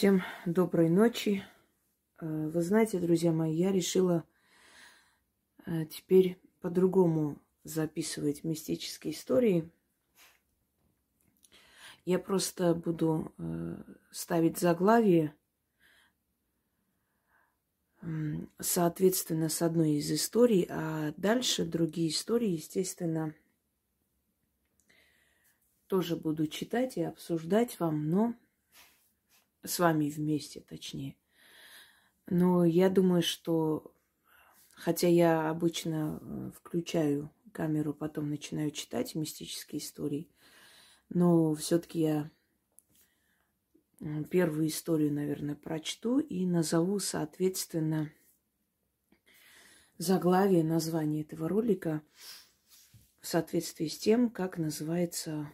Всем доброй ночи. Э, Вы знаете, друзья мои, я решила э, теперь по-другому записывать мистические истории. Я просто буду э, ставить заглавие, соответственно, с одной из историй, а дальше другие истории, естественно, тоже буду читать и обсуждать вам, но с вами вместе, точнее. Но я думаю, что хотя я обычно э, включаю камеру, потом начинаю читать мистические истории, но все-таки я первую историю, наверное, прочту и назову, соответственно, заглавие, название этого ролика в соответствии с тем, как называется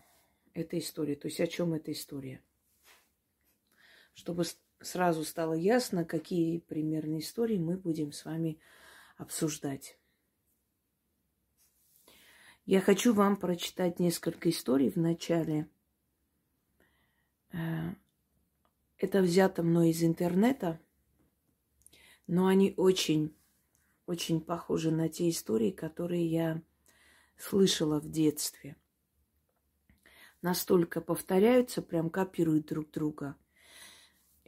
эта история, то есть о чем эта история чтобы сразу стало ясно, какие примерные истории мы будем с вами обсуждать. Я хочу вам прочитать несколько историй в начале. Э, это взято мной из интернета, но они очень, очень похожи на те истории, которые я слышала в детстве. Настолько повторяются, прям копируют друг друга –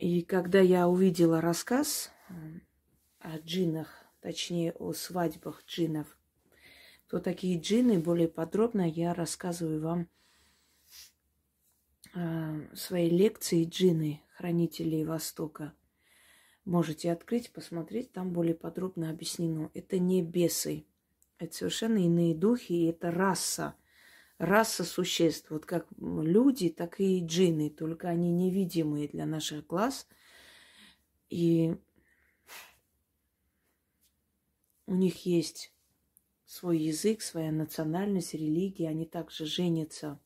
и когда я увидела рассказ э, о джинах, точнее о свадьбах джинов, кто такие джины, более подробно я рассказываю вам э, своей лекции «Джины. Хранителей Востока». Можете открыть, посмотреть, там более подробно объяснено. Это не бесы, это совершенно иные духи, и это раса – раса существ, вот как люди, так и джинны, только они невидимые для наших глаз. И у них есть свой язык, своя национальность, религия, они также женятся,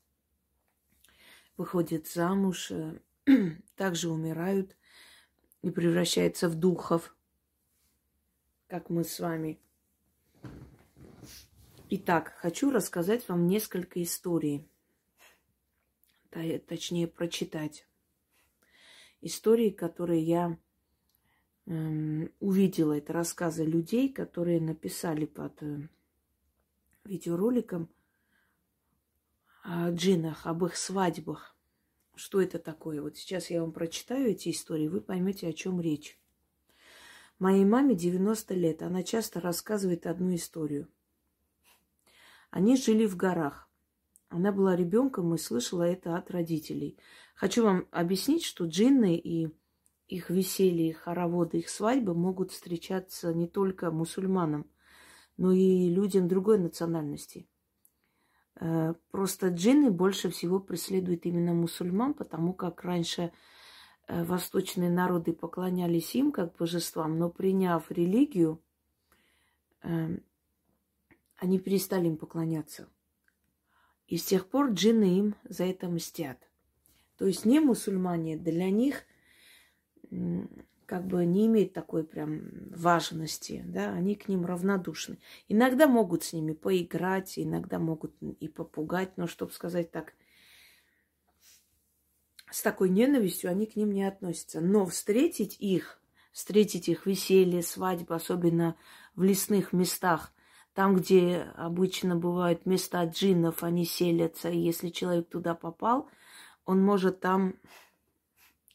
выходят замуж, также умирают и превращаются в духов, как мы с вами – Итак, хочу рассказать вам несколько историй. Точнее, прочитать. Истории, которые я эм, увидела. Это рассказы людей, которые написали под э, видеороликом о джинах, об их свадьбах. Что это такое? Вот сейчас я вам прочитаю эти истории, вы поймете, о чем речь. Моей маме 90 лет. Она часто рассказывает одну историю – они жили в горах. Она была ребенком и слышала это от родителей. Хочу вам объяснить, что джинны и их веселье, их хороводы, их свадьбы могут встречаться не только мусульманам, но и людям другой национальности. Э, просто джинны больше всего преследуют именно мусульман, потому как раньше э, восточные народы поклонялись им как божествам, но приняв религию, эм, они перестали им поклоняться. И с тех пор джинны им за это мстят. То есть не мусульмане для них как бы не имеет такой прям важности, да, они к ним равнодушны. Иногда могут с ними поиграть, иногда могут и попугать, но, чтобы сказать так, с такой ненавистью они к ним не относятся. Но встретить их, встретить их веселье, свадьбу, особенно в лесных местах – там, где обычно бывают места джиннов, они селятся. И если человек туда попал, он может там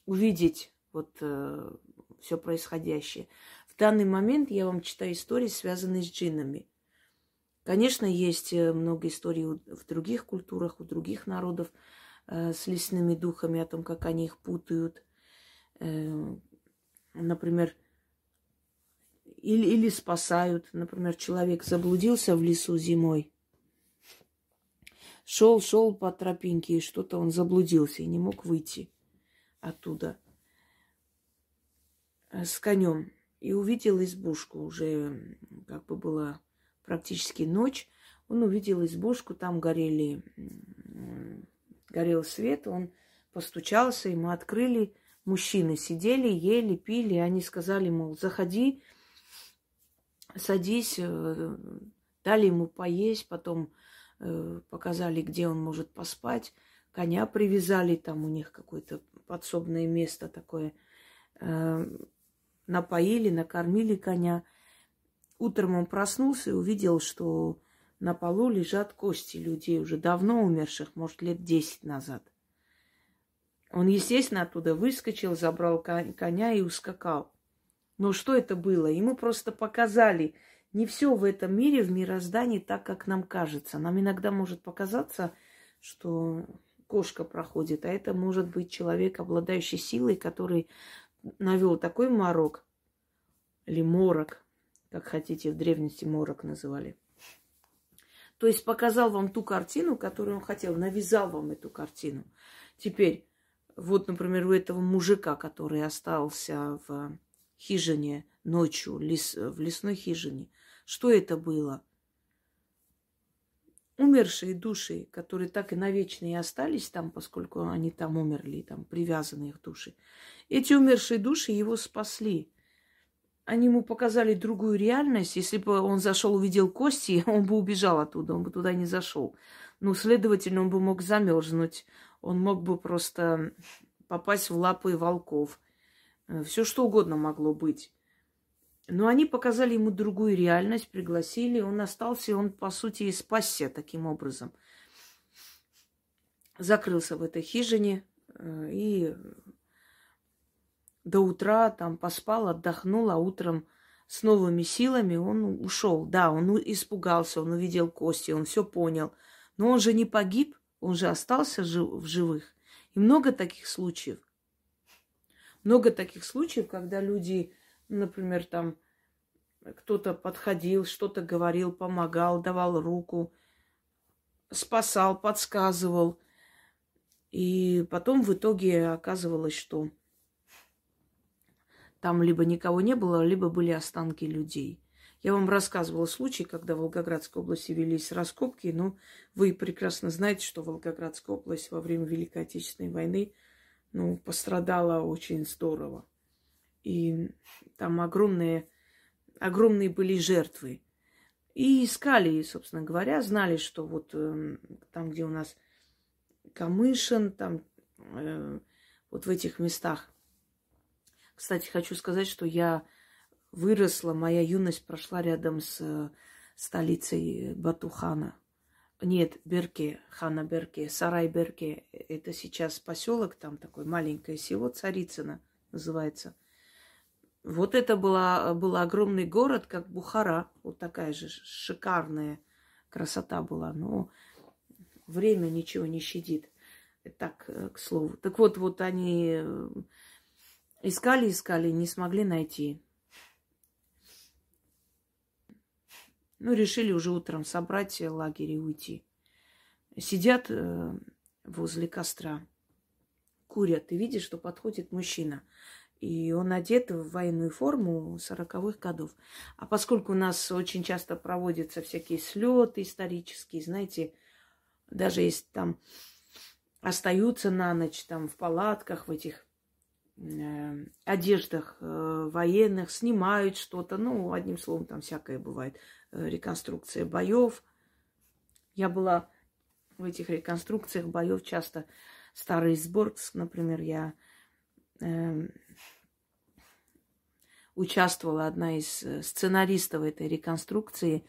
увидеть вот э, все происходящее. В данный момент я вам читаю истории, связанные с джиннами. Конечно, есть э, много историй в других культурах, у других народов э, с лесными духами, о том, как они их путают. Э, например, или, или спасают. Например, человек заблудился в лесу зимой. Шел, шел по тропинке, и что-то он заблудился и не мог выйти оттуда э, с конем. И увидел избушку. Уже как бы была практически ночь. Он увидел избушку, там горели, горел свет. Он постучался, ему открыли. Мужчины сидели, ели, пили. Они сказали, мол, заходи, садись, э, дали ему поесть, потом э, показали, где он может поспать. коня привязали, там у них какое-то подсобное место такое. Э, напоили, накормили коня. Утром он проснулся и увидел, что на полу лежат кости людей, уже давно умерших, может, лет десять назад. Он, естественно, оттуда выскочил, забрал коня и ускакал. Но что это было? Ему просто показали, не все в этом мире, в мироздании так, как нам кажется. Нам иногда может показаться, что кошка проходит, а это может быть человек, обладающий силой, который навел такой морок, или морок, как хотите, в древности морок называли. То есть показал вам ту картину, которую он хотел, навязал вам эту картину. Теперь, вот, например, у этого мужика, который остался в хижине ночью, лес, в лесной хижине, что это было? Умершие души, которые так и навечно и остались там, поскольку они там умерли, там привязаны их души. Эти умершие души его спасли. Они ему показали другую реальность. Если бы он зашел, увидел кости, он бы убежал оттуда, он бы туда не зашел. Ну, следовательно, он бы мог замерзнуть, он мог бы просто попасть в лапы волков. Э, Все что угодно могло быть. Но они показали ему другую реальность, пригласили, он остался, и он, по сути, и спасся таким образом. Закрылся в этой хижине э, и до утра там поспал, отдохнул, а утром с новыми силами он ушел. Да, он испугался, он увидел кости, он все понял. Но он же не погиб, он же остался жив, в живых. И много таких случаев. Много таких случаев, когда люди например, там кто-то подходил, что-то говорил, помогал, давал руку, спасал, подсказывал. И потом в итоге оказывалось, что там либо никого не было, либо были останки людей. Я вам рассказывала случай, когда в Волгоградской области велись раскопки, но вы прекрасно знаете, что Волгоградская область во время Великой Отечественной войны ну, пострадала очень здорово. И там огромные, огромные были жертвы. И искали, собственно говоря, знали, что вот э, там, где у нас Камышин, там э, вот в этих местах. Кстати, хочу сказать, что я выросла, моя юность прошла рядом с э, столицей Батухана. Нет, Берке, Хана Берке, Сарай Берке. Это сейчас поселок, там такое маленькое село Царицыно называется – вот это была, был огромный город, как Бухара. Вот такая же шикарная красота была. Но время ничего не щадит. Так, э, к слову. Так вот, вот они э, искали, искали, не смогли найти. Ну, решили уже утром собрать лагерь и уйти. Сидят э, возле костра, курят. И видишь, что подходит мужчина. И он одет в военную форму сороковых годов. А поскольку у нас очень часто проводятся всякие слеты исторические, знаете, даже если там остаются на ночь там в палатках, в этих э, одеждах э, военных, снимают что-то, ну, одним словом, там всякое бывает, реконструкция боев. Я была в этих реконструкциях боев часто. Старый Сборгск, например, я э, участвовала одна из э, сценаристов этой реконструкции.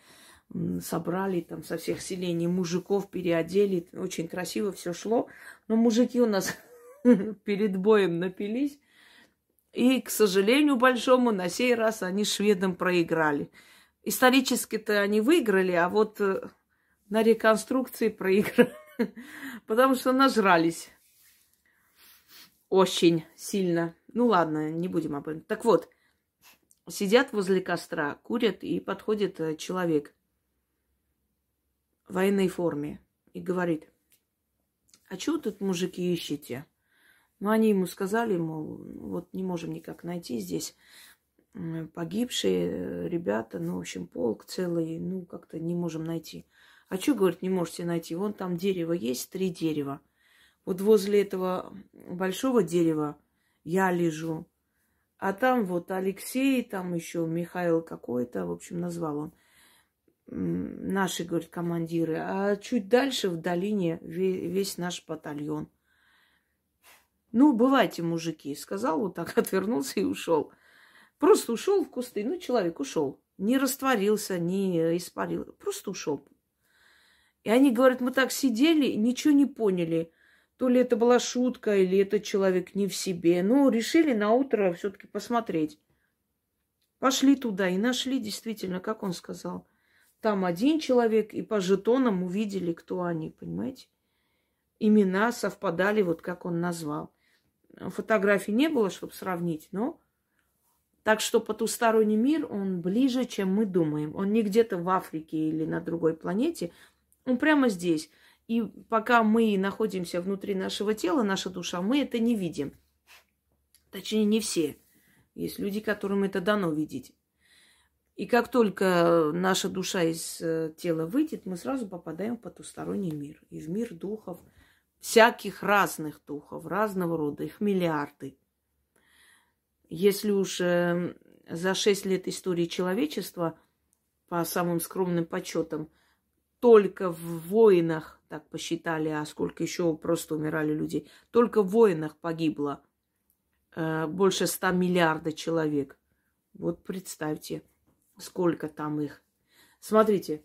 Собрали там со всех селений мужиков, переодели. Очень красиво все шло. Но мужики у нас перед боем напились. И, к сожалению, большому, на сей раз они шведам проиграли. Исторически-то они выиграли, а вот э, на реконструкции проиграли. Потому что нажрались. Очень сильно. Ну ладно, не будем об этом. Так вот, Сидят возле костра, курят, и подходит э, человек в военной форме и говорит, а что тут мужики ищете? Ну, они ему сказали, мол, вот не можем никак найти здесь погибшие э, ребята, ну, в общем, полк целый, ну, как-то не можем найти. А что, говорит, не можете найти? Вон там дерево есть, три дерева. Вот возле этого большого дерева я лежу. А там вот Алексей, там еще Михаил какой-то, в общем, назвал он. наши, говорит, командиры, а чуть дальше в долине весь наш батальон. Ну, бывайте, мужики, сказал вот так, отвернулся и ушел. Просто ушел в кусты. Ну, человек ушел. Не растворился, не испарил. Просто ушел. И они говорят, мы так сидели, ничего не поняли. То ли это была шутка, или этот человек не в себе. Ну, решили на утро все-таки посмотреть. Пошли туда и нашли действительно, как он сказал – там один человек, и по жетонам увидели, кто они, понимаете? Имена совпадали, вот как он назвал. Фотографий не было, чтобы сравнить, но... Так что потусторонний мир, он ближе, чем мы думаем. Он не где-то в Африке или на другой планете, он прямо здесь. И пока мы находимся внутри нашего тела, наша душа, мы это не видим. Точнее, не все. Есть люди, которым это дано видеть. И как только наша душа из э, тела выйдет, мы сразу попадаем в потусторонний мир. И в мир духов, всяких разных духов, разного рода, их миллиарды. Если уж э, за шесть лет истории человечества, по самым скромным подсчетам, только в войнах, так посчитали, а сколько еще просто умирали людей, только в войнах погибло э, больше ста миллиардов человек. Вот представьте – Сколько там их? Смотрите.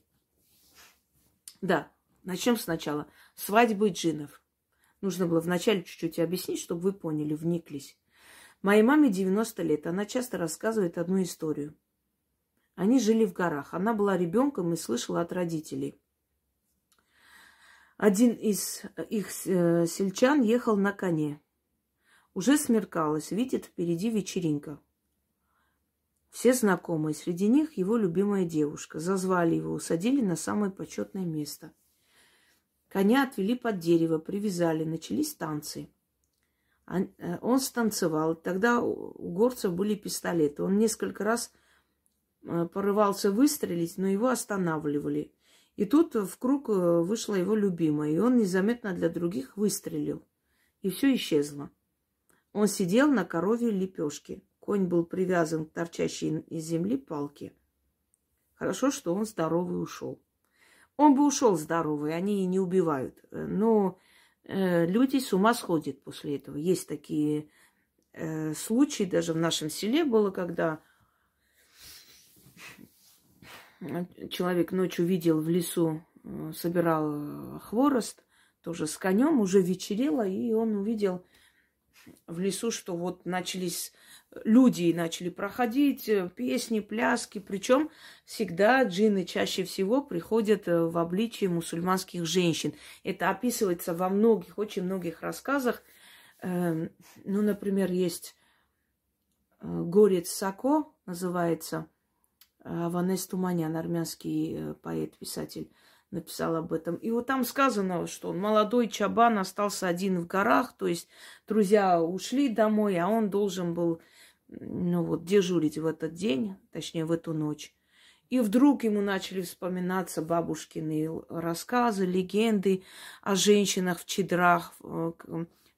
Да, начнем сначала. Свадьбы джинов. Нужно было вначале чуть-чуть объяснить, чтобы вы поняли, вниклись. Моей маме 90 лет. Она часто рассказывает одну историю. Они жили в горах. Она была ребенком и слышала от родителей. Один из их э, сельчан ехал на коне. Уже смеркалось, видит впереди вечеринка. Все знакомые, среди них его любимая девушка. Зазвали его, усадили на самое почетное место. Коня отвели под дерево, привязали, начались танцы. Э, он станцевал. Тогда у горцев были пистолеты. Он несколько раз э, порывался выстрелить, но его останавливали. И тут в круг э, вышла его любимая, и он незаметно для других выстрелил. И все исчезло. Он сидел на корове лепешке. Конь был привязан к торчащей из земли палке. Хорошо, что он здоровый ушел. Он бы ушел здоровый, они не убивают. Но люди с ума сходят после этого. Есть такие э, случаи, даже в нашем селе было, когда человек ночью видел в лесу, э, собирал хворост, тоже с конем, уже вечерело, и он увидел в лесу, что вот начались люди начали проходить, э, песни, пляски. Причем всегда джинны чаще всего приходят э, в обличии мусульманских женщин. Это описывается во многих, очень многих рассказах. Эм, ну, например, есть э, Горец Сако, называется, Ванес Туманян, армянский поэт-писатель написал об этом. И вот там сказано, что он молодой чабан остался один в горах, то есть друзья ушли домой, а он должен был ну вот, дежурить в этот день, точнее, в эту ночь. И вдруг ему начали вспоминаться бабушкины рассказы, легенды о женщинах в чедрах, в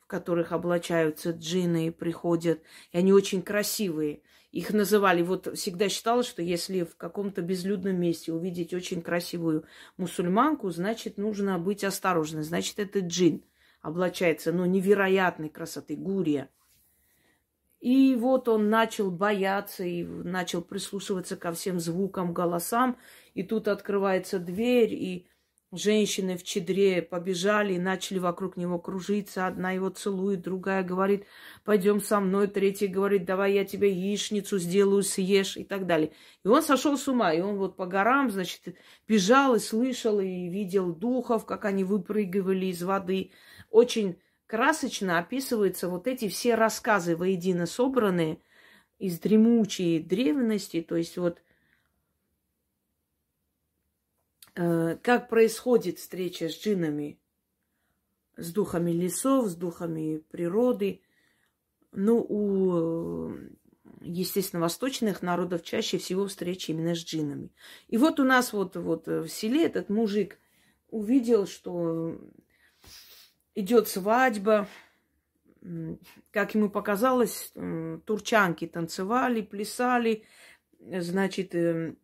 которых облачаются джины и приходят. И они очень красивые. Их называли, вот всегда считалось, что если в каком-то безлюдном месте увидеть очень красивую мусульманку, значит, нужно быть осторожным. Значит, это джин облачается, но невероятной красоты, гурия. И вот он начал бояться и начал прислушиваться ко всем звукам, голосам. И тут открывается дверь, и женщины в чедре побежали и начали вокруг него кружиться. Одна его целует, другая говорит, пойдем со мной, третья говорит, давай я тебе яичницу сделаю, съешь и так далее. И он сошел с ума, и он вот по горам, значит, бежал и слышал, и видел духов, как они выпрыгивали из воды. Очень красочно описываются вот эти все рассказы воедино собранные из дремучей древности, то есть вот э, как происходит встреча с джинами, с духами лесов, с духами природы. Ну, у, естественно, восточных народов чаще всего встречи именно с джинами. И вот у нас вот, вот в селе этот мужик увидел, что идет свадьба. Как ему показалось, турчанки танцевали, плясали. Значит, э,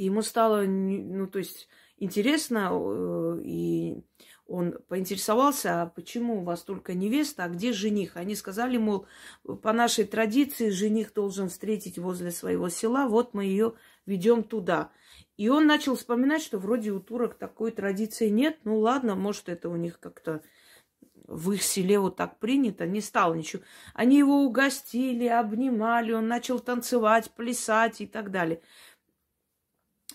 И ему стало, ну, то есть, интересно, э, и он поинтересовался, а почему у вас только невеста, а где жених? Они сказали, мол, по нашей традиции жених должен встретить возле своего села, вот мы ее ведем туда. И он начал вспоминать, что вроде у турок такой традиции нет. Ну ладно, может, это у них как-то в их селе вот так принято, не стал ничего. Они его угостили, обнимали, он начал танцевать, плясать и так далее.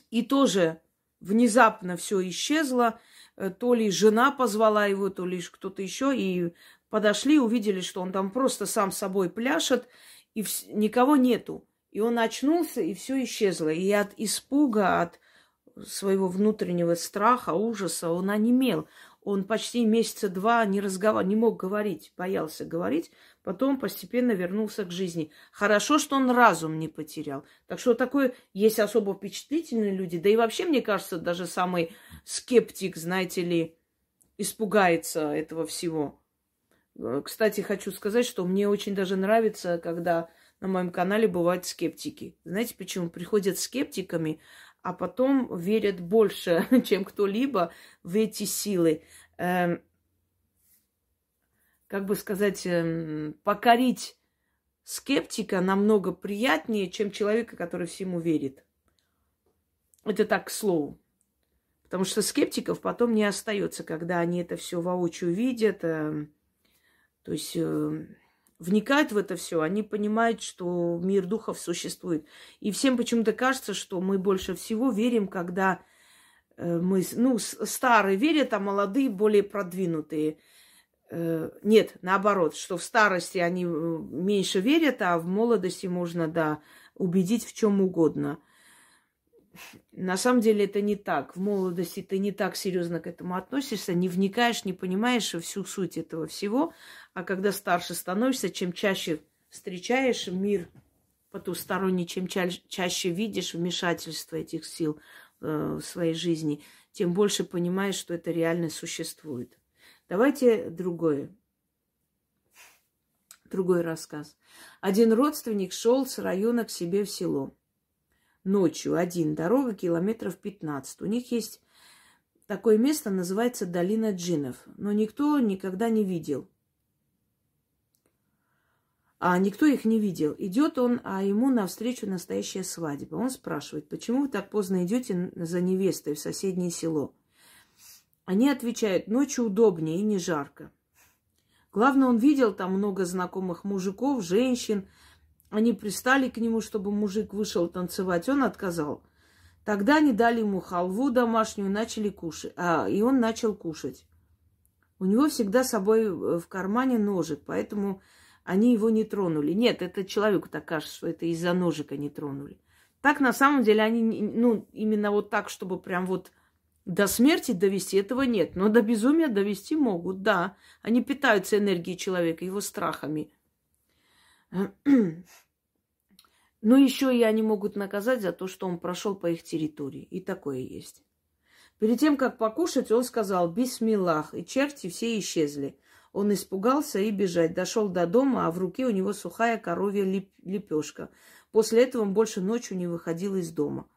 И тоже внезапно все исчезло. Э, то ли жена позвала его, то ли кто-то еще. И подошли, увидели, что он там просто сам собой пляшет, и вс- никого нету. И он очнулся, и все исчезло. И от испуга, от своего внутреннего страха, ужаса он онемел. Он почти месяца два не разговаривал, не мог говорить, боялся говорить. Потом постепенно вернулся к жизни. Хорошо, что он разум не потерял. Так что такое есть особо впечатлительные люди. Да и вообще, мне кажется, даже самый скептик, знаете ли, испугается этого всего. Э, кстати, хочу сказать, что мне очень даже нравится, когда на моем канале бывают скептики. Знаете почему? Приходят скептиками, а потом верят больше, чем кто-либо в эти силы. Эм, как бы сказать, эм, покорить скептика намного приятнее, чем человека, который всему верит. Это так к слову. Потому что скептиков потом не остается, когда они это все воочию видят. Э, то есть э, вникают в это все, они понимают, что мир духов существует. И всем почему-то кажется, что мы больше всего верим, когда э, мы, ну, старые верят, а молодые более продвинутые. Э, нет, наоборот, что в старости они э, меньше верят, а в молодости можно, да, убедить в чем угодно. На самом деле это не так. В молодости ты не так серьезно к этому относишься, не вникаешь, не понимаешь всю суть этого всего. А когда старше становишься, чем чаще встречаешь мир потусторонний, чем ча- чаще видишь вмешательство этих сил э, в своей жизни, тем больше понимаешь, что это реально существует. Давайте другое. Другой рассказ. Один родственник шел с района к себе в село ночью один, дорога километров 15. У них есть такое место, называется Долина Джинов, но никто никогда не видел. А никто их не видел. Идет он, а ему навстречу настоящая свадьба. Он спрашивает, почему вы так поздно идете за невестой в соседнее село? Они отвечают, ночью удобнее и не жарко. Главное, он видел там много знакомых мужиков, женщин, они пристали к нему, чтобы мужик вышел танцевать. Он отказал. Тогда они дали ему халву домашнюю, начали кушать. А, и он начал кушать. У него всегда с собой в кармане ножик, поэтому они его не тронули. Нет, это человеку так кажется, что это из-за ножика не тронули. Так на самом деле они, ну, именно вот так, чтобы прям вот до смерти довести, этого нет. Но до безумия довести могут, да. Они питаются энергией человека, его страхами. Но еще и они могут наказать за то, что он прошел по их территории. И такое есть. Перед тем, как покушать, он сказал «Бисмиллах», и черти все исчезли. Он испугался и бежать. Дошел до дома, а в руке у него сухая коровья леп- лепешка. После этого он больше ночью не выходил из дома.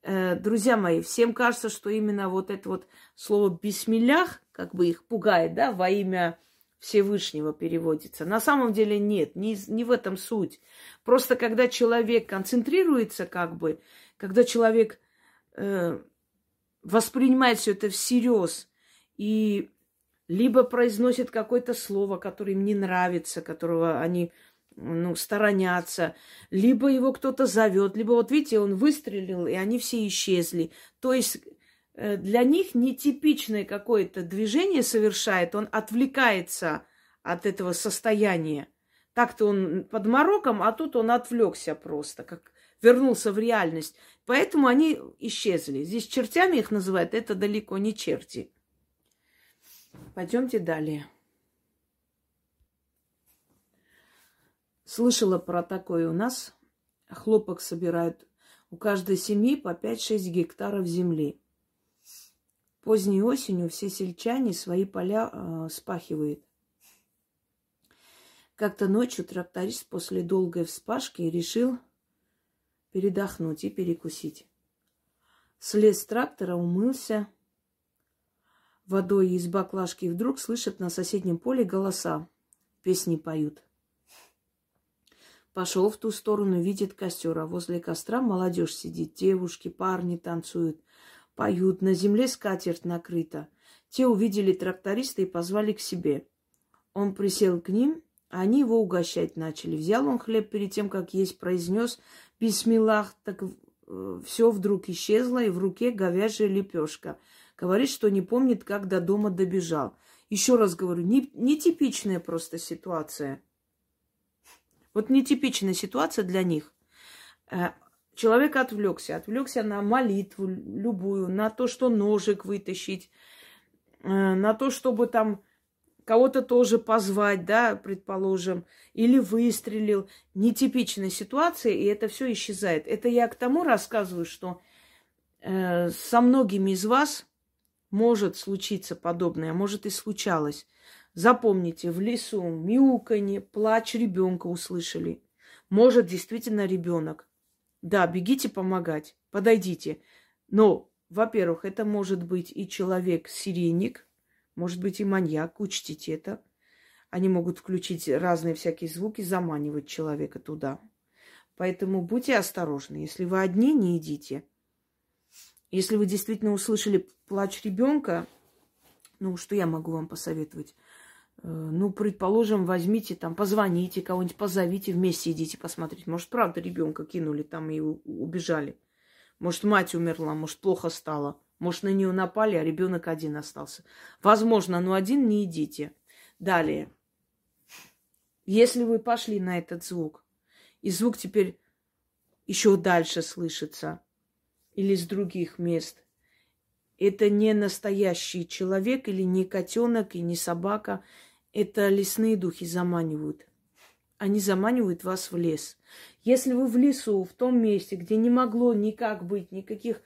Э, друзья мои, всем кажется, что именно вот это вот слово «бисмиллях», как бы их пугает, да, во имя Всевышнего переводится. На самом деле нет, не, не в этом суть. Просто когда человек концентрируется, как бы, когда человек э, воспринимает все это всерьез и либо произносит какое-то слово, которое им не нравится, которого они ну, сторонятся, либо его кто-то зовет, либо вот видите, он выстрелил, и они все исчезли. То есть для них нетипичное какое-то движение совершает, он отвлекается от этого состояния. Так-то он под мороком, а тут он отвлекся просто, как вернулся в реальность. Поэтому они исчезли. Здесь чертями их называют, это далеко не черти. Пойдемте далее. Слышала про такое у нас. Хлопок собирают у каждой семьи по 5-6 гектаров земли. Поздней осенью все сельчане свои поля э, спахивают. Как-то ночью тракторист после долгой вспашки решил передохнуть и перекусить. Слез трактора, умылся водой из баклажки и вдруг слышит на соседнем поле голоса. Песни поют. Пошел в ту сторону, видит костер, а возле костра молодежь сидит, девушки, парни танцуют, поют, на земле скатерть накрыта. Те увидели тракториста и позвали к себе. Он присел к ним, а они его угощать начали. Взял он хлеб перед тем, как есть, произнес бисмиллах, так э, все вдруг исчезло, и в руке говяжья лепешка. Говорит, что не помнит, как до дома добежал. Еще раз говорю, не, нетипичная просто ситуация. Вот нетипичная ситуация для них. Человек отвлекся, отвлекся на молитву любую, на то, что ножик вытащить, э, на то, чтобы там кого-то тоже позвать, да, предположим, или выстрелил. Нетипичная ситуация, и это все исчезает. Это я к тому рассказываю, что э, со многими из вас может случиться подобное, а может и случалось. Запомните, в лесу мяуканье, плач ребенка услышали. Может, действительно ребенок. Да, бегите помогать, подойдите. Но, во-первых, это может быть и человек-сирийник, может быть и маньяк, учтите это. Они могут включить разные всякие звуки, заманивать человека туда. Поэтому будьте осторожны. Если вы одни, не идите. Если вы действительно услышали плач ребенка, ну, что я могу вам посоветовать? Э, ну, предположим, возьмите там, позвоните кого-нибудь, позовите, вместе идите посмотреть. Может, правда ребенка кинули там и убежали. Может, мать умерла, может, плохо стало. Может, на нее напали, а ребенок один остался. Возможно, но один не идите. Далее. Если вы пошли на этот звук, и звук теперь еще дальше слышится, или с других мест, это не настоящий человек или не котенок и не собака. Это лесные духи заманивают. Они заманивают вас в лес. Если вы в лесу, в том месте, где не могло никак быть никаких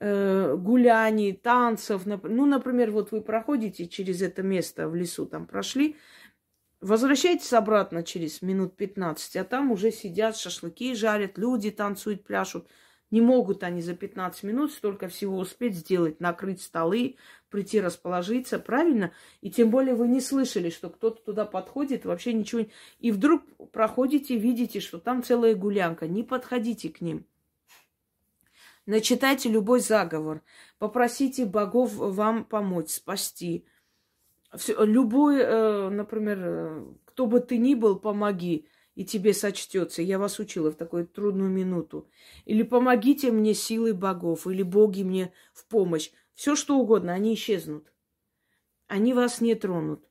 э, гуляний, танцев. Ну, например, вот вы проходите через это место в лесу, там прошли, возвращайтесь обратно через минут 15, а там уже сидят, шашлыки жарят, люди танцуют, пляшут. Не могут они за 15 минут столько всего успеть сделать, накрыть столы, прийти расположиться, правильно? И тем более вы не слышали, что кто-то туда подходит, вообще ничего. И вдруг проходите, видите, что там целая гулянка. Не подходите к ним. Начитайте любой заговор, попросите богов вам помочь, спасти. Все, любой, э, например, э, кто бы ты ни был, помоги, и тебе сочтется. Я вас учила в такую трудную минуту. Или помогите мне силой богов, или боги мне в помощь. Все что угодно, они исчезнут. Они вас не тронут.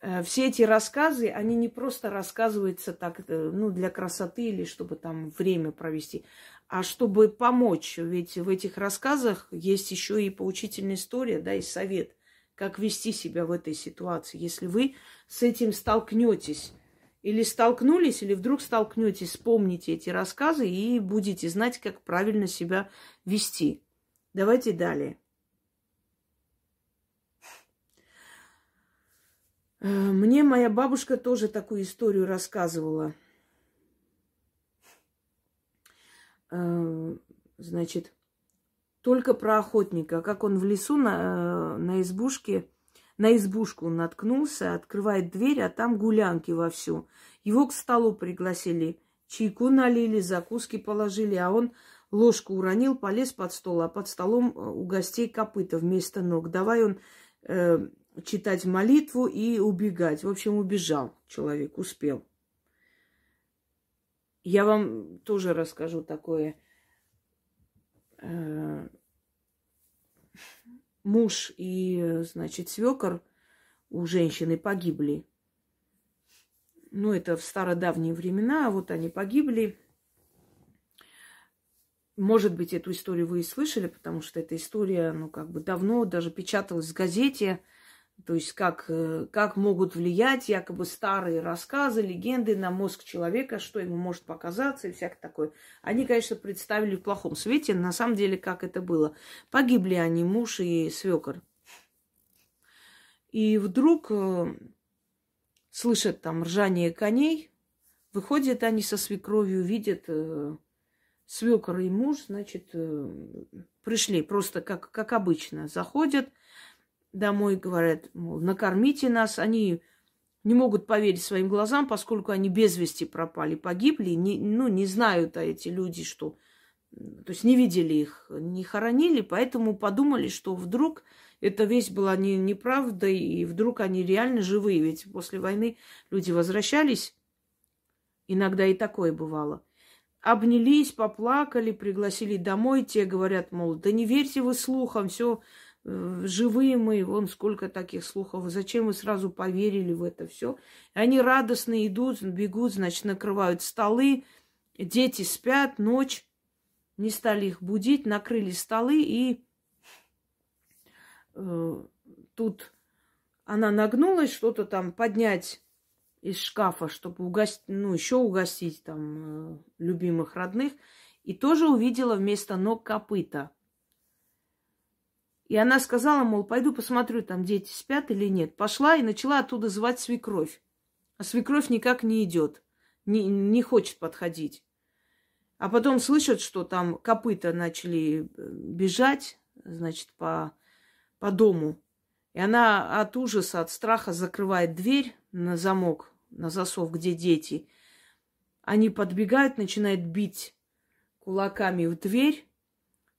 Э, все эти рассказы, они не просто рассказываются так, ну, для красоты или чтобы там время провести а чтобы помочь. Ведь в этих рассказах есть еще и поучительная история, да, и совет, как вести себя в этой ситуации. Если вы с этим столкнетесь, или столкнулись, или вдруг столкнетесь, вспомните эти рассказы и будете знать, как правильно себя вести. Давайте далее. Э, мне моя бабушка тоже такую историю рассказывала. Э, значит, только про охотника, как он в лесу на, э, на избушке, на избушку наткнулся, открывает дверь, а там гулянки вовсю. Его к столу пригласили, чайку налили, закуски положили, а он ложку уронил, полез под стол, а под столом э, у гостей копыта вместо ног. Давай он э, читать молитву и убегать. В общем, убежал человек, успел. Я вам тоже расскажу такое. Э, муж и, значит, свекор у женщины погибли. Ну, это в стародавние времена, вот они погибли. Может быть, эту историю вы и слышали, потому что эта история, ну, как бы давно даже печаталась в газете. То есть как, э, как могут влиять якобы старые рассказы, легенды на мозг человека, что ему может показаться и всякое такое. Они, конечно, представили в плохом свете, на самом деле как это было. Погибли они, муж и свекор. И вдруг э, слышат там ржание коней, выходят они со свекровью, видят, э, свекор и муж, значит, пришли просто как, как обычно. Заходят домой, говорят, мол, накормите нас. Они не могут поверить своим глазам, поскольку они без вести пропали, погибли. Не, ну, не знают а эти люди, что... То есть не видели их, не хоронили, поэтому подумали, что вдруг эта вещь была не, неправда, и вдруг они реально живые. Ведь после войны люди возвращались, иногда и такое бывало. Обнялись, поплакали, пригласили домой. Те говорят, мол, да не верьте вы слухам, все живые мы, вон сколько таких слухов, зачем вы сразу поверили в это все? Они радостно идут, бегут, значит, накрывают столы, дети спят, ночь, не стали их будить, накрыли столы, и э, тут она нагнулась что-то там поднять из шкафа, чтобы угостить, ну, еще угостить там э, любимых родных, и тоже увидела вместо ног копыта – и она сказала, мол, пойду посмотрю, там дети спят или нет. Пошла и начала оттуда звать свекровь. А свекровь никак не идет, не, не хочет подходить. А потом слышат, что там копыта начали э, бежать, значит, по, по дому. И она от ужаса, от страха закрывает дверь на замок, на засов, где дети. Они подбегают, начинают бить кулаками в дверь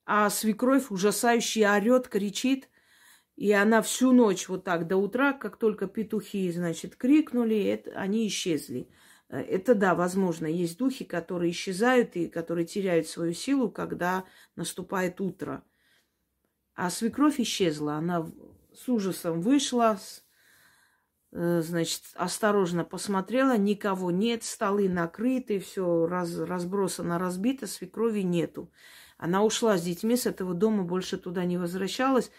а свекровь ужасающе орет, кричит. И она всю ночь вот так до утра, как только петухи, значит, крикнули, это, они исчезли. Э, это да, возможно, есть духи, которые исчезают и которые теряют свою силу, когда наступает утро. А свекровь исчезла. Она с ужасом вышла, э, значит, осторожно посмотрела, никого нет, столы накрыты, все раз, разбросано, разбито, свекрови нету. Она ушла с детьми с этого дома, больше туда не возвращалась.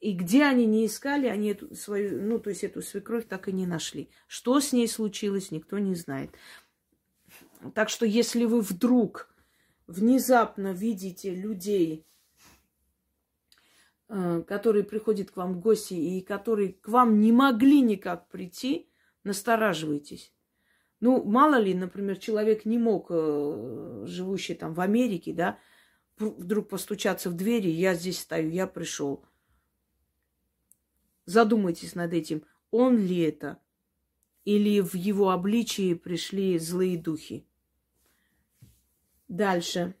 И где они не искали, они эту свою, ну, то есть эту свекровь так и не нашли. Что с ней случилось, никто не знает. Так что если вы вдруг внезапно видите людей, э, которые приходят к вам в гости и которые к вам не могли никак прийти, настораживайтесь. Ну, мало ли, например, человек не мог, э, живущий там в Америке, да, вдруг постучаться в двери, я здесь стою, я пришел. Задумайтесь над этим, он ли это, или в его обличии пришли злые духи. Дальше.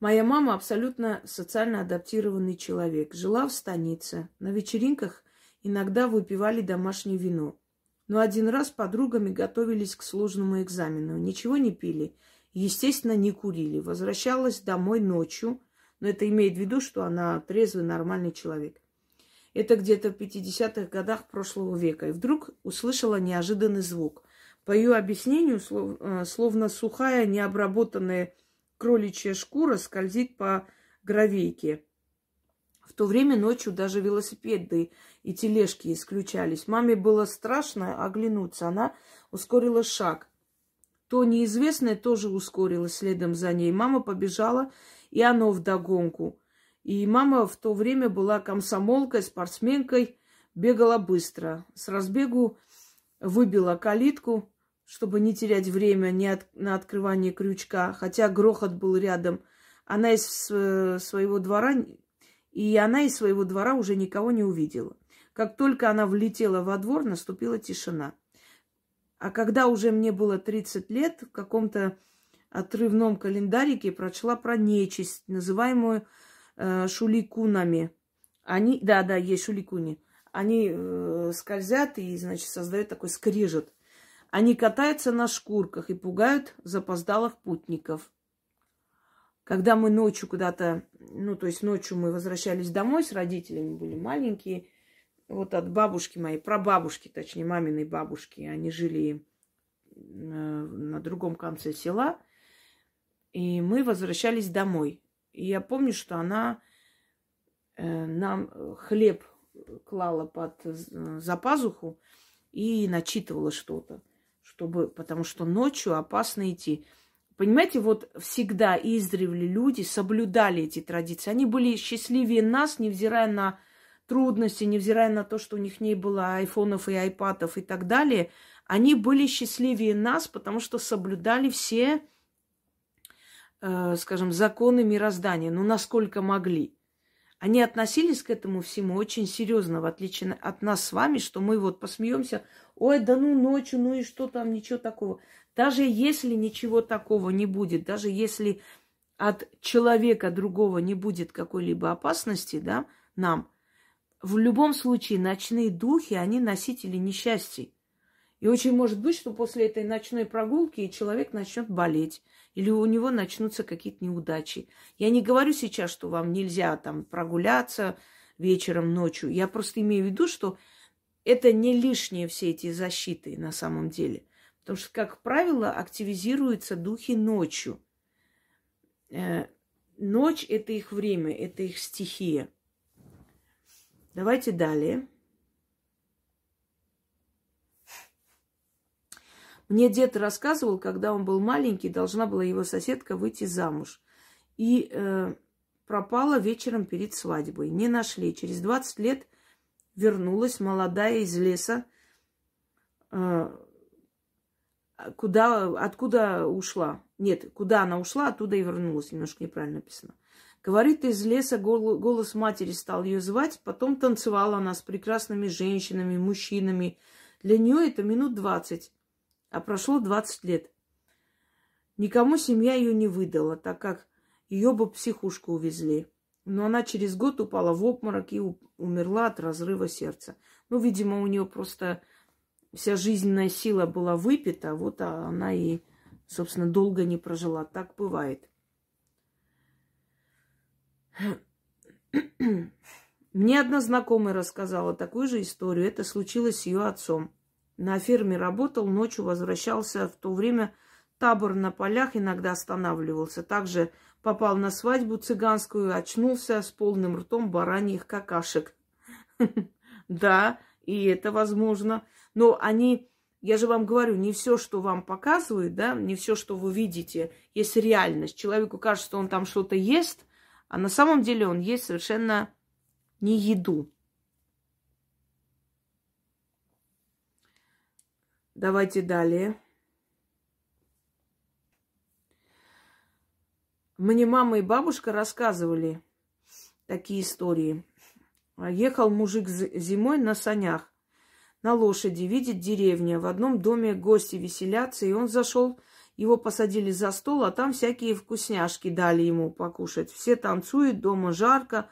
Моя мама абсолютно социально адаптированный человек. Жила в станице. На вечеринках иногда выпивали домашнее вино. Но один раз подругами готовились к сложному экзамену. Ничего не пили. Естественно, не курили. Возвращалась домой ночью. Но это имеет в виду, что она трезвый, нормальный человек. Это где-то в 50-х годах прошлого века. И вдруг услышала неожиданный звук. По ее объяснению, э, словно сухая, необработанная кроличья шкура скользит по гравейке. В то время ночью даже велосипеды и тележки исключались. Маме было страшно оглянуться. Она ускорила шаг. То неизвестное тоже ускорилось следом за ней. Мама побежала, и оно вдогонку. И мама в то время была комсомолкой, спортсменкой, бегала быстро. С разбегу выбила калитку, чтобы не терять время ни от, на открывание крючка, хотя грохот был рядом. Она из своего двора и она из своего двора уже никого не увидела. Как только она влетела во двор, наступила тишина. А когда уже мне было 30 лет, в каком-то отрывном календарике прочла про нечисть, называемую э, шуликунами. Они, да, да, есть шуликуни. Они э, скользят и, значит, создают такой скрежет. Они катаются на шкурках и пугают запоздалых путников. Когда мы ночью куда-то, ну, то есть ночью мы возвращались домой с родителями, были маленькие, вот от бабушки моей, прабабушки, точнее, маминой бабушки, они жили э, на другом конце села, и мы возвращались домой. И я помню, что она э, нам хлеб клала под э, за пазуху и начитывала что-то, чтобы, потому что ночью опасно идти. Понимаете, вот всегда издревле люди соблюдали эти традиции. Они были счастливее нас, невзирая на трудности, невзирая на то, что у них не было айфонов и айпадов и так далее, они были счастливее нас, потому что соблюдали все, э, скажем, законы мироздания, ну, насколько могли. Они относились к этому всему очень серьезно, в отличие от нас с вами, что мы вот посмеемся, ой, да ну ночью, ну и что там, ничего такого. Даже если ничего такого не будет, даже если от человека другого не будет какой-либо опасности, да, нам, в любом случае ночные духи, они носители несчастья. И очень может быть, что после этой ночной прогулки человек начнет болеть, или у него начнутся какие-то неудачи. Я не говорю сейчас, что вам нельзя там прогуляться вечером, ночью. Я просто имею в виду, что это не лишние все эти защиты на самом деле. Потому что, как правило, активизируются духи ночью. Э, ночь – это их время, это их стихия. Давайте далее. Мне дед рассказывал, когда он был маленький, должна была его соседка выйти замуж. И э, пропала вечером перед свадьбой. Не нашли. Через 20 лет вернулась молодая из леса. Э, куда, откуда ушла? Нет, куда она ушла, оттуда и вернулась. Немножко неправильно написано. Говорит, из леса голос матери стал ее звать. Потом танцевала она с прекрасными женщинами, мужчинами. Для нее это минут двадцать а прошло 20 лет. Никому семья ее не выдала, так как ее бы психушку увезли. Но она через год упала в обморок и умерла от разрыва сердца. Ну, видимо, у нее просто вся жизненная сила была выпита, вот она и, собственно, долго не прожила. Так бывает. Мне одна знакомая рассказала такую же историю. Это случилось с ее отцом. На ферме работал, ночью возвращался. В то время табор на полях иногда останавливался. Также попал на свадьбу цыганскую, очнулся с полным ртом бараньих какашек. Да, и это возможно. Но они, я же вам говорю, не все, что вам показывают, да, не все, что вы видите, есть реальность. Человеку кажется, что он там что-то ест, а на самом деле он ест совершенно не еду. Давайте далее. Мне мама и бабушка рассказывали такие истории. Ехал мужик зимой на санях, на лошади, видит деревня. В одном доме гости веселятся, и он зашел, его посадили за стол, а там всякие вкусняшки дали ему покушать. Все танцуют, дома жарко,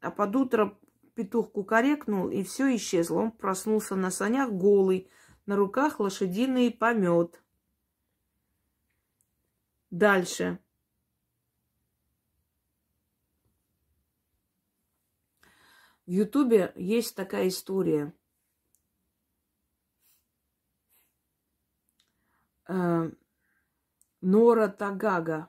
а под утро петух кукарекнул, и все исчезло. Он проснулся на санях голый, на руках лошадиный помет. Дальше. В Ютубе есть такая история. Нора Тагага,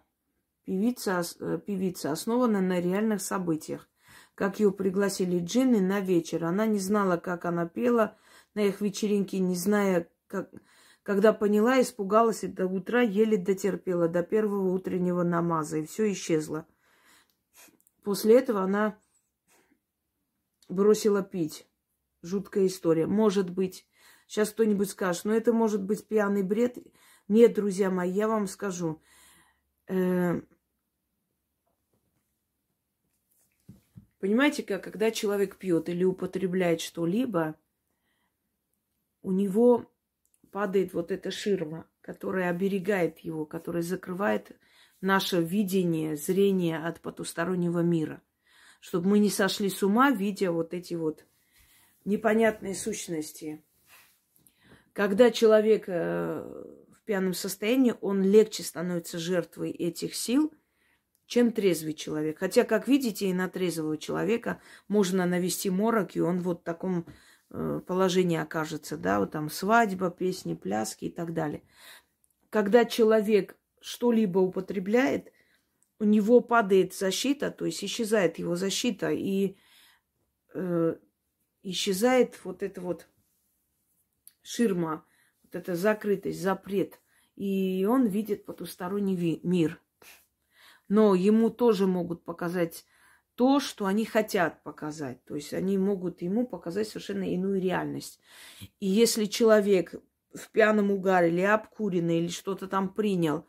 певица, э, певица, основанная на реальных событиях. Как ее пригласили джинны на вечер. Она не знала, как она пела, на их вечеринке, не зная, как... Когда поняла, испугалась и до утра еле дотерпела, до первого утреннего намаза, и все исчезло. После этого она бросила пить. Жуткая история. Может быть, сейчас кто-нибудь скажет, но это может быть пьяный бред. Нет, друзья мои, я вам скажу. Э, понимаете, как когда человек пьет или употребляет что-либо, у него падает вот эта ширма, которая оберегает его, которая закрывает наше видение, зрение от потустороннего мира. Чтобы мы не сошли с ума, видя вот эти вот непонятные сущности. Когда человек э, пьяном состоянии, он легче становится жертвой этих сил, чем трезвый человек. Хотя, как видите, и на трезвого человека можно навести морок, и он вот в таком Э, положение окажется, да, вот там свадьба, песни, пляски и так далее. Когда человек что-либо употребляет, у него падает защита, то есть исчезает его защита, и э, исчезает вот эта вот ширма, вот эта закрытость, запрет. И он видит потусторонний мир. Но ему тоже могут показать то, что они хотят показать. То есть они могут ему показать совершенно иную реальность. И если человек в пьяном угаре или обкуренный, или что-то там принял,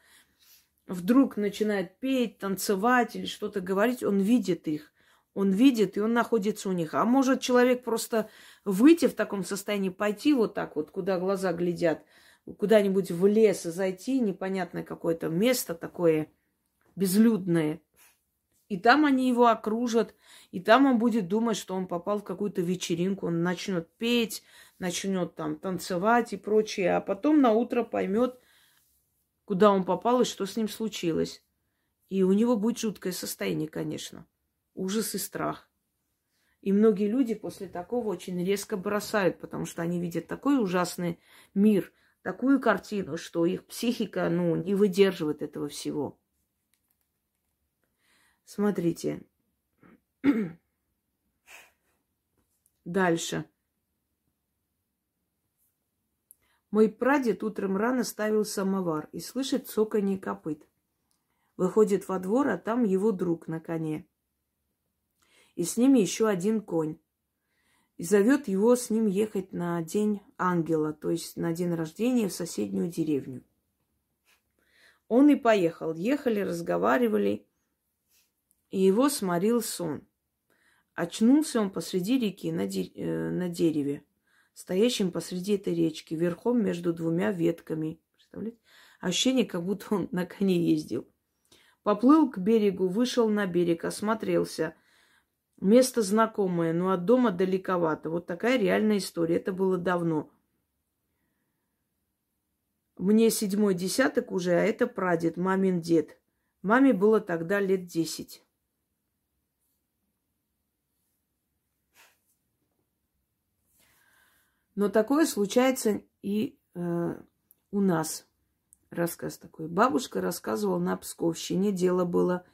вдруг начинает петь, танцевать или что-то говорить, он видит их. Он видит, и он находится у них. А может человек просто выйти в таком состоянии, пойти вот так вот, куда глаза глядят, куда-нибудь в лес зайти, непонятное какое-то место такое безлюдное. И там они его окружат, и там он будет думать, что он попал в какую-то вечеринку, он начнет петь, начнет там танцевать и прочее, а потом на утро поймет, куда он попал и что с ним случилось. И у него будет жуткое состояние, конечно. Ужас и страх. И многие люди после такого очень резко бросают, потому что они видят такой ужасный мир, такую картину, что их психика, ну, не выдерживает этого всего. Смотрите. Дальше. Мой прадед утром рано ставил самовар и слышит цоканье копыт. Выходит во двор, а там его друг на коне. И с ними еще один конь. И зовет его с ним ехать на день ангела, то есть на день рождения в соседнюю деревню. Он и поехал. Ехали, разговаривали, и его сморил сон. Очнулся он посреди реки на, де- э, на дереве стоящим посреди этой речки, верхом между двумя ветками. Представляете? Ощущение, как будто он на коне ездил. Поплыл к берегу, вышел на берег, осмотрелся. Место знакомое, но от дома далековато. Вот такая реальная история. Это было давно. Мне седьмой десяток уже, а это прадед, мамин дед. Маме было тогда лет десять. Но такое случается и э, у нас. Рассказ такой. Бабушка рассказывала на Псковщине. Дело было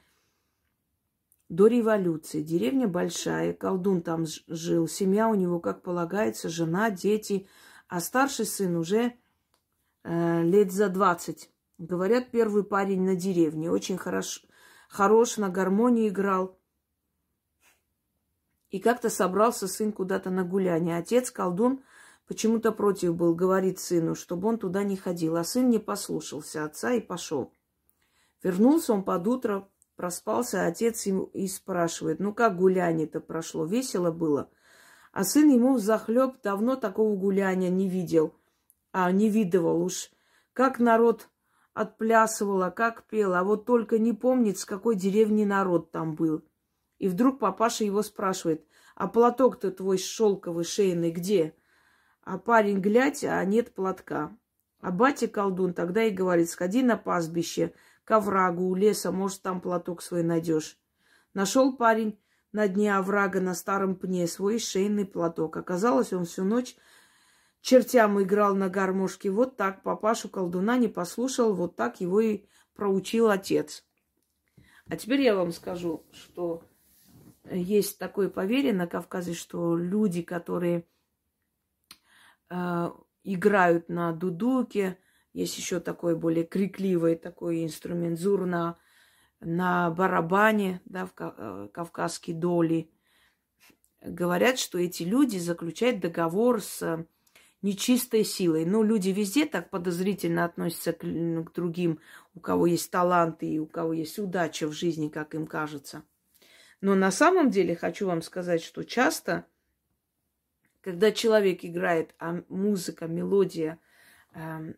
до революции. Деревня большая, колдун там жил. Семья у него, как полагается, жена, дети. А старший сын уже э, лет за двадцать. Говорят, первый парень на деревне. Очень хорош, хорош, на гармонии играл. И как-то собрался сын куда-то на гуляние. Отец, колдун, почему-то против был, говорит сыну, чтобы он туда не ходил. А сын не послушался отца и пошел. Вернулся он под утро, проспался, а отец ему и спрашивает, ну как гуляние-то прошло, весело было? А сын ему захлеб давно такого гуляния не видел, а не видывал уж, как народ отплясывал, а как пел, а вот только не помнит, с какой деревни народ там был. И вдруг папаша его спрашивает, а платок-то твой шелковый шейный где? А парень, глядь, а нет платка. А батя колдун тогда и говорит, сходи на пастбище, к оврагу у леса, может, там платок свой найдешь. Нашел парень на дне оврага на старом пне свой шейный платок. Оказалось, он всю ночь чертям играл на гармошке. Вот так папашу колдуна не послушал, вот так его и проучил отец. А теперь я вам скажу, что есть такое поверье на Кавказе, что люди, которые э, играют на дудуке. Есть еще такой более крикливый такой инструмент зурна на барабане, да, в э, кавказской доли. Говорят, что эти люди заключают договор с нечистой силой. Ну, люди везде так подозрительно относятся к, к другим, у кого есть таланты и у кого есть удача в жизни, как им кажется. Но на самом деле хочу вам сказать, что часто когда человек играет, а музыка, мелодия, э,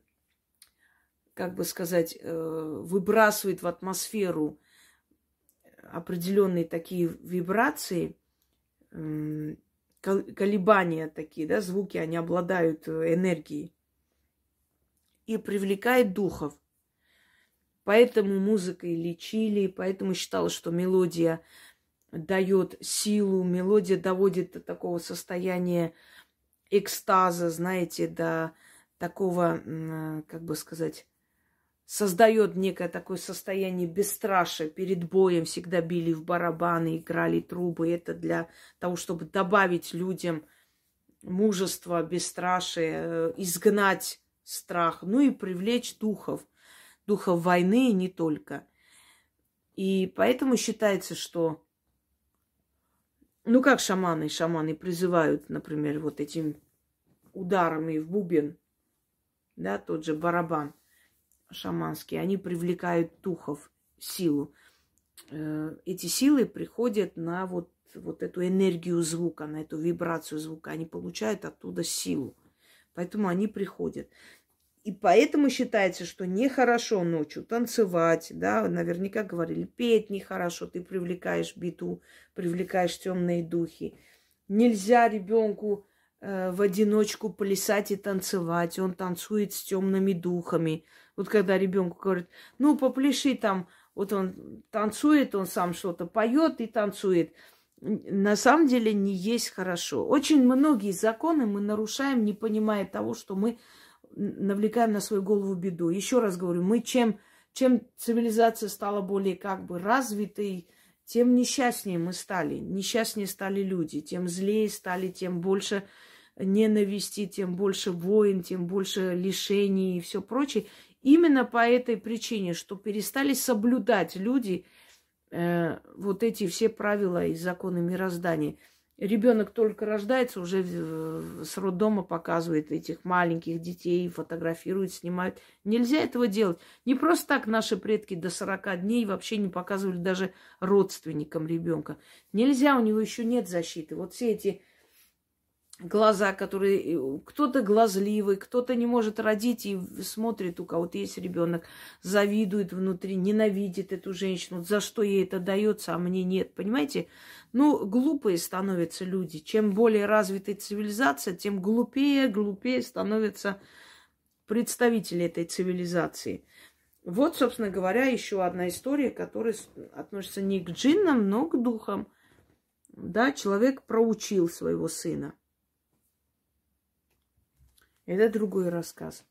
как бы сказать, э, выбрасывает в атмосферу определенные такие вибрации, э, колебания такие, да, звуки, они обладают э, энергией и привлекает духов. Поэтому музыкой лечили, поэтому считалось, что мелодия дает силу, мелодия доводит до такого состояния экстаза, знаете, до такого, как бы сказать, создает некое такое состояние бесстрашия. Перед боем всегда били в барабаны, играли трубы. Это для того, чтобы добавить людям мужество, бесстрашие, э, изгнать страх, ну и привлечь духов, духов войны и не только. И поэтому считается, что ну как шаманы, шаманы призывают, например, вот этим ударами в бубен, да, тот же барабан шаманский, они привлекают духов, силу. Э, эти силы приходят на вот, вот эту энергию звука, на эту вибрацию звука. Они получают оттуда силу. Поэтому они приходят. И поэтому считается, что нехорошо ночью танцевать, да, наверняка говорили, петь нехорошо, ты привлекаешь беду, привлекаешь темные духи. Нельзя ребенку э, в одиночку плясать и танцевать, он танцует с темными духами. Вот когда ребенку говорят, ну, попляши там, вот он танцует, он сам что-то поет и танцует. На самом деле не есть хорошо. Очень многие законы мы нарушаем, не понимая того, что мы навлекаем на свою голову беду. Еще раз говорю, мы чем, чем цивилизация стала более как бы развитой, тем несчастнее мы стали. Несчастнее стали люди, тем злее стали, тем больше ненависти, тем больше войн, тем больше лишений и все прочее. Именно по этой причине, что перестали соблюдать люди э, вот эти все правила и законы мироздания – Ребенок только рождается, уже с роддома показывает этих маленьких детей, фотографирует, снимает. Нельзя этого делать. Не просто так наши предки до 40 дней вообще не показывали даже родственникам ребенка. Нельзя, у него еще нет защиты. Вот все эти глаза, которые... Э, кто-то глазливый, кто-то не может родить и смотрит, у кого-то есть ребенок, завидует внутри, ненавидит эту женщину, за что ей это дается, а мне нет. Понимаете? Ну, глупые становятся люди. Чем более развитая цивилизация, тем глупее, глупее становятся представители этой цивилизации. Вот, собственно говоря, еще одна история, которая относится не к джиннам, но к духам. Да, человек проучил своего сына. Это другой рассказ.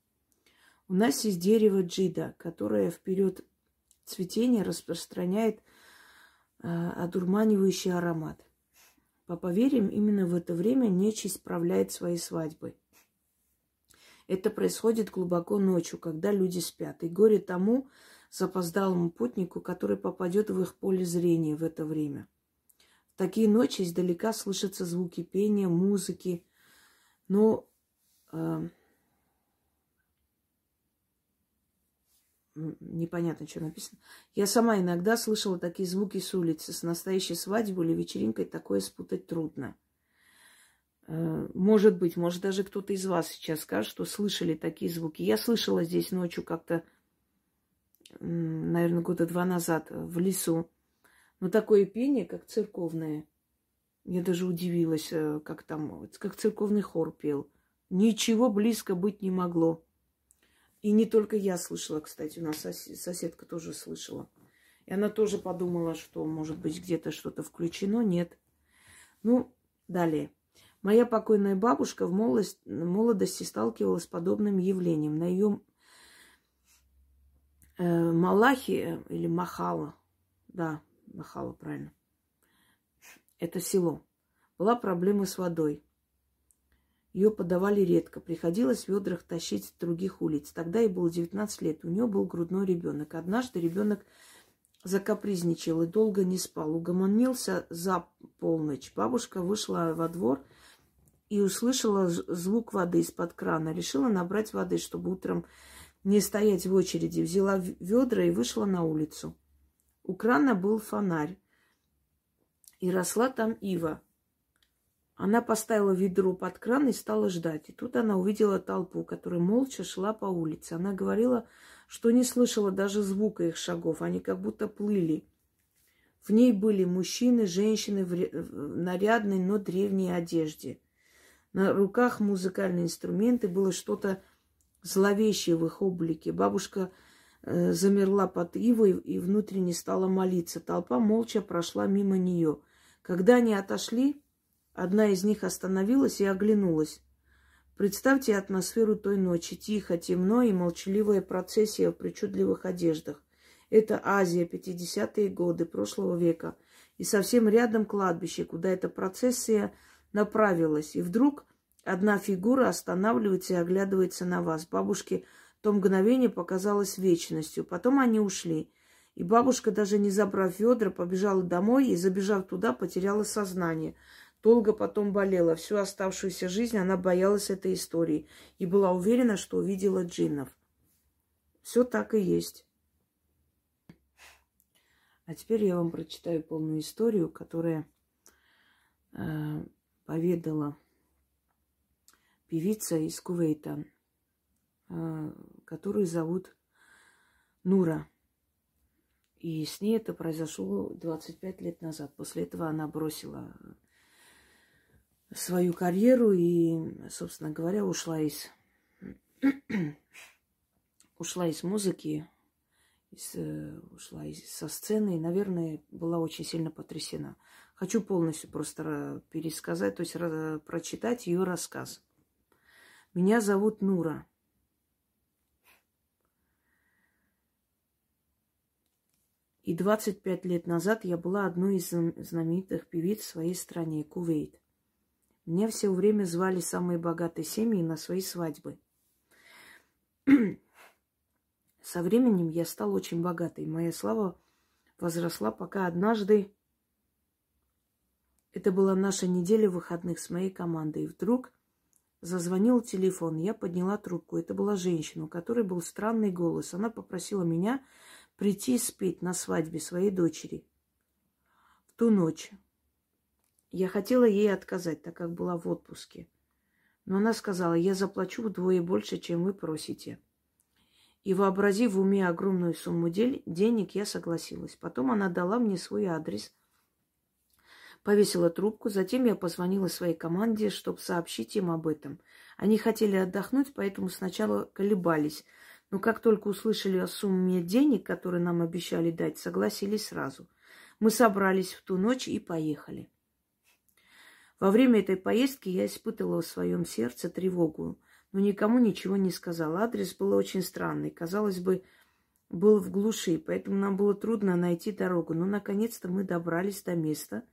У нас есть дерево джида, которое в период цветения распространяет э, одурманивающий аромат. По поверьям, именно в это время нечисть справляет свои свадьбы. Это происходит глубоко ночью, когда люди спят. И горе тому запоздалому путнику, который попадет в их поле зрения в это время. В такие ночи издалека слышатся звуки пения, музыки, но непонятно, что написано. Я сама иногда слышала такие звуки с улицы. С настоящей свадьбой или вечеринкой такое спутать трудно. Э, может быть, может даже кто-то из вас сейчас скажет, что слышали такие звуки. Я слышала здесь ночью как-то, наверное, года два назад в лесу. Но такое пение, как церковное. Я даже удивилась, э, как там, как церковный хор пел. Ничего близко быть не могло. И не только я слышала, кстати, у нас соседка тоже слышала. И она тоже подумала, что, может быть, где-то что-то включено. Нет. Ну, далее. Моя покойная бабушка в молодости, сталкивалась с подобным явлением. На ее э, Малахи или Махала, да, Махала, правильно, это село, была проблема с водой. Ее подавали редко. Приходилось в ведрах тащить с других улиц. Тогда ей было 19 лет. У нее был грудной ребенок. Однажды ребенок закапризничал и долго не спал. Угомонился за полночь. Бабушка вышла во двор и услышала звук воды из-под крана. Решила набрать воды, чтобы утром не стоять в очереди. Взяла ведра и вышла на улицу. У крана был фонарь. И росла там ива. Она поставила ведро под кран и стала ждать. И тут она увидела толпу, которая молча шла по улице. Она говорила, что не слышала даже звука их шагов. Они как будто плыли. В ней были мужчины, женщины в нарядной, но древней одежде. На руках музыкальные инструменты, было что-то зловещее в их облике. Бабушка э, замерла под ивой и внутренне стала молиться. Толпа молча прошла мимо нее. Когда они отошли, Одна из них остановилась и оглянулась. Представьте атмосферу той ночи. Тихо, темно и молчаливая процессия в причудливых одеждах. Это Азия, 50-е годы прошлого века. И совсем рядом кладбище, куда эта процессия направилась. И вдруг одна фигура останавливается и оглядывается на вас. Бабушке то мгновение показалось вечностью. Потом они ушли. И бабушка, даже не забрав ведра, побежала домой и, забежав туда, потеряла сознание. Долго потом болела. Всю оставшуюся жизнь она боялась этой истории и была уверена, что увидела джиннов. Все так и есть. А теперь я вам прочитаю полную историю, которая э, поведала певица из Кувейта, э, которую зовут Нура. И с ней это произошло 25 лет назад. После этого она бросила свою карьеру и, собственно говоря, ушла из ушла из музыки, из, э, ушла из, со сцены и, наверное, была очень сильно потрясена. Хочу полностью просто пересказать, то есть прочитать ее рассказ. Меня зовут Нура. И 25 лет назад я была одной из знаменитых певиц в своей стране, Кувейт. Меня все время звали самые богатые семьи на свои свадьбы. Со временем я стала очень богатой. Моя слава возросла, пока однажды это была наша неделя выходных с моей командой. И вдруг зазвонил телефон. Я подняла трубку. Это была женщина, у которой был странный голос. Она попросила меня прийти спеть на свадьбе своей дочери в ту ночь. Я хотела ей отказать, так как была в отпуске. Но она сказала, я заплачу вдвое больше, чем вы просите. И вообразив в уме огромную сумму денег, я согласилась. Потом она дала мне свой адрес, повесила трубку. Затем я позвонила своей команде, чтобы сообщить им об этом. Они хотели отдохнуть, поэтому сначала колебались – но как только услышали о сумме денег, которые нам обещали дать, согласились сразу. Мы собрались в ту ночь и поехали. Во время этой поездки я испытывала в своем сердце тревогу, но никому ничего не сказала. Адрес был очень странный. Казалось бы, был в глуши, поэтому нам было трудно найти дорогу. Но наконец-то мы добрались до места.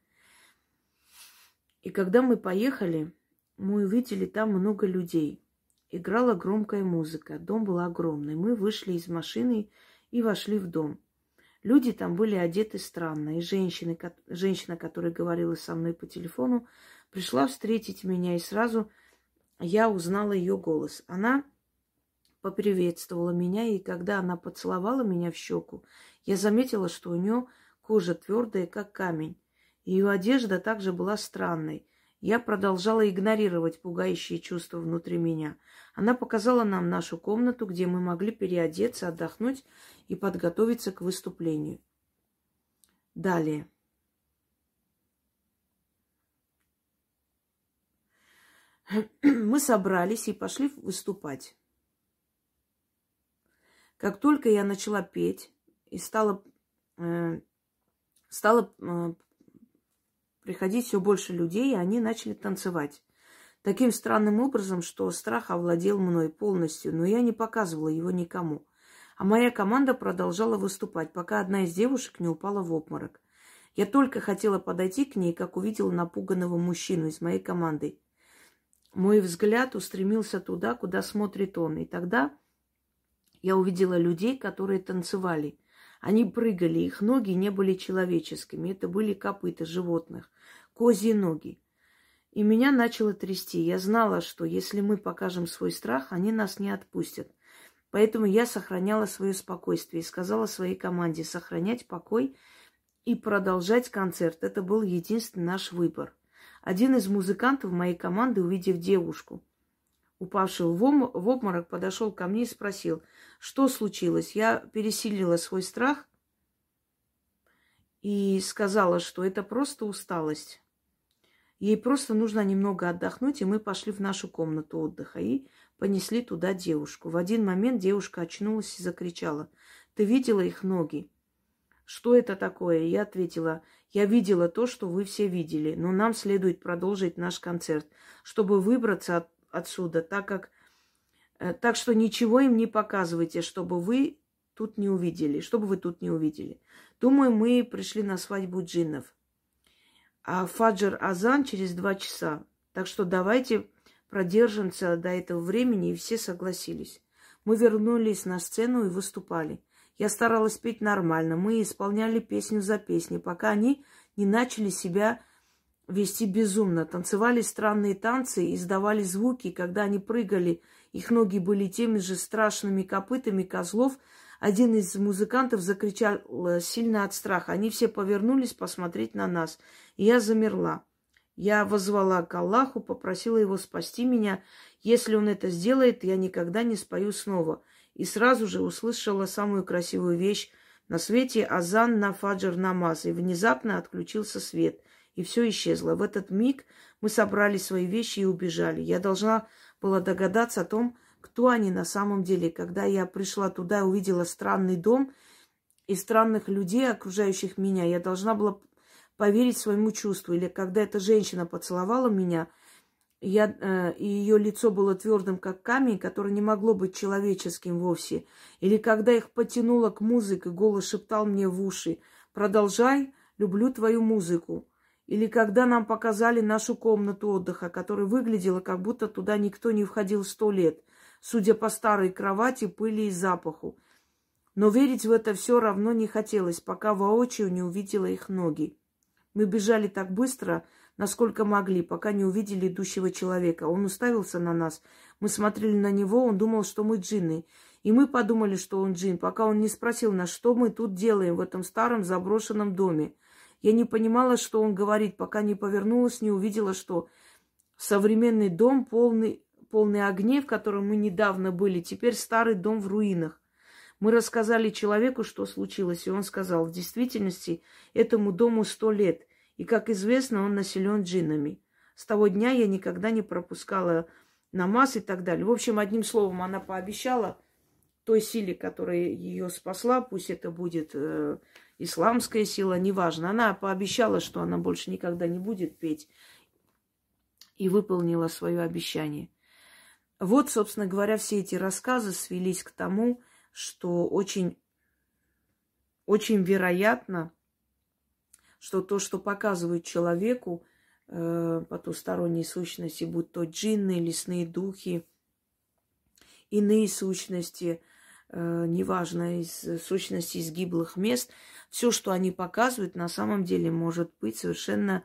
И когда мы поехали, мы увидели там много людей. Играла громкая музыка. Дом был огромный. Мы вышли из машины и вошли в дом. Люди там были одеты странно. И женщина, женщина, которая говорила со мной по телефону, пришла встретить меня, и сразу я узнала ее голос. Она поприветствовала меня, и когда она поцеловала меня в щеку, я заметила, что у нее кожа твердая, как камень. Ее одежда также была странной. Я продолжала игнорировать пугающие чувства внутри меня. Она показала нам нашу комнату, где мы могли переодеться, отдохнуть и подготовиться к выступлению. Далее. Мы собрались и пошли выступать. Как только я начала петь и стала, э, стала э, приходить все больше людей, и они начали танцевать. Таким странным образом, что страх овладел мной полностью, но я не показывала его никому. А моя команда продолжала выступать, пока одна из девушек не упала в обморок. Я только хотела подойти к ней, как увидела напуганного мужчину из моей команды. Мой взгляд устремился туда, куда смотрит он. И тогда я увидела людей, которые танцевали. Они прыгали, их ноги не были человеческими, это были копыта животных, козьи ноги. И меня начало трясти. Я знала, что если мы покажем свой страх, они нас не отпустят. Поэтому я сохраняла свое спокойствие и сказала своей команде сохранять покой и продолжать концерт. Это был единственный наш выбор. Один из музыкантов моей команды, увидев девушку, упавшую в, обморок, подошел ко мне и спросил, что случилось. Я пересилила свой страх и сказала, что это просто усталость. Ей просто нужно немного отдохнуть, и мы пошли в нашу комнату отдыха и понесли туда девушку. В один момент девушка очнулась и закричала. «Ты видела их ноги?» «Что это такое?» Я ответила. «Я видела то, что вы все видели, но нам следует продолжить наш концерт, чтобы выбраться от отсюда, так как э, так что ничего им не показывайте, чтобы вы тут не увидели, чтобы вы тут не увидели. Думаю, мы пришли на свадьбу джиннов. А Фаджр Азан через два часа. Так что давайте продержимся до этого времени, и все согласились. Мы вернулись на сцену и выступали. Я старалась петь нормально. Мы исполняли песню за песней, пока они не начали себя вести безумно. Танцевали странные танцы, издавали звуки. Когда они прыгали, их ноги были теми же страшными копытами козлов. Один из музыкантов закричал сильно от страха. Они все повернулись посмотреть на нас. И я замерла. Я возвала к Аллаху, попросила его спасти меня. Если он это сделает, я никогда не спою снова. И сразу же услышала самую красивую вещь на свете азан на фаджр намаз. И внезапно отключился свет. И все исчезло. В этот миг мы собрали свои вещи и убежали. Я должна была догадаться о том, кто они на самом деле. Когда я пришла туда и увидела странный дом и странных людей, окружающих меня, я должна была поверить своему чувству. Или когда эта женщина поцеловала меня, я, э, и ее лицо было твердым, как камень, которое не могло быть человеческим вовсе. Или когда их потянуло к музыке, голос шептал мне в уши, «Продолжай, люблю твою музыку». Или когда нам показали нашу комнату отдыха, которая выглядела, как будто туда никто не входил сто лет, судя по старой кровати, пыли и запаху. Но верить в это все равно не хотелось, пока воочию не увидела их ноги. Мы бежали так быстро, насколько могли, пока не увидели идущего человека. Он уставился на нас. Мы смотрели на него, он думал, что мы джинны. И мы подумали, что он джин, пока он не спросил нас, что мы тут делаем в этом старом заброшенном доме. Я не понимала, что он говорит, пока не повернулась, не увидела, что современный дом, полный, полный огней, в котором мы недавно были, теперь старый дом в руинах. Мы рассказали человеку, что случилось, и он сказал, в действительности этому дому сто лет, и, как известно, он населен джиннами. С того дня я никогда не пропускала намаз и так далее. В общем, одним словом, она пообещала той силе, которая ее спасла, пусть это будет э, исламская сила, неважно. Она пообещала, что она больше никогда не будет петь, и выполнила свое обещание. Вот, собственно говоря, все эти рассказы свелись к тому, что очень, очень вероятно, что то, что показывают человеку э, потусторонние сущности, будь то джинны, лесные духи, иные сущности, э, неважно, из сущности из гиблых мест, все, что они показывают, на самом деле может быть совершенно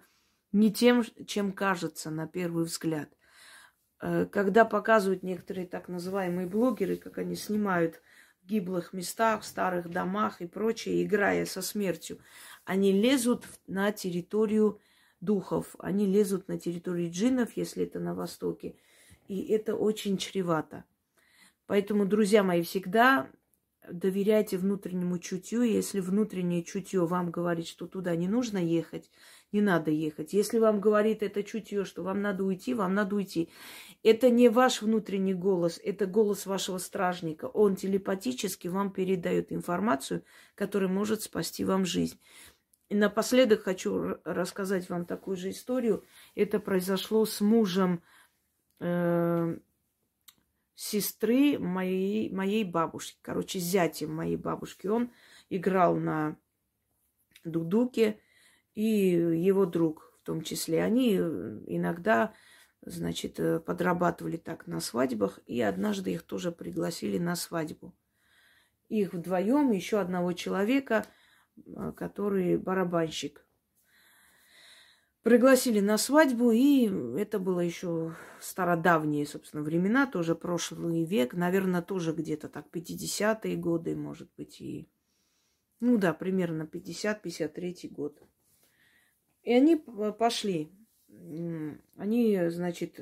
не тем, чем кажется на первый взгляд. Э, когда показывают некоторые так называемые блогеры, как они снимают в гиблых местах, в старых домах и прочее, играя со смертью. Они лезут на территорию духов, они лезут на территорию джиннов, если это на Востоке. И это очень чревато. Поэтому, друзья мои, всегда доверяйте внутреннему чутью. Если внутреннее чутье вам говорит, что туда не нужно ехать, не надо ехать. Если вам говорит это чутье, что вам надо уйти, вам надо уйти. Это не ваш внутренний голос, это голос вашего стражника. Он телепатически вам передает информацию, которая может спасти вам жизнь. И напоследок хочу рассказать вам такую же историю. Это произошло с мужем э, сестры моей, моей бабушки. Короче, зятем моей бабушки. Он играл на дудуке и его друг в том числе. Они э, иногда, значит, э, подрабатывали так на свадьбах, и однажды их тоже пригласили на свадьбу. Их вдвоем, еще одного человека, который барабанщик. Пригласили на свадьбу, и это было еще стародавние, собственно, времена, тоже прошлый век, наверное, тоже где-то так 50-е годы, может быть, и... Ну да, примерно 50-53 год. И они пошли. Они, значит,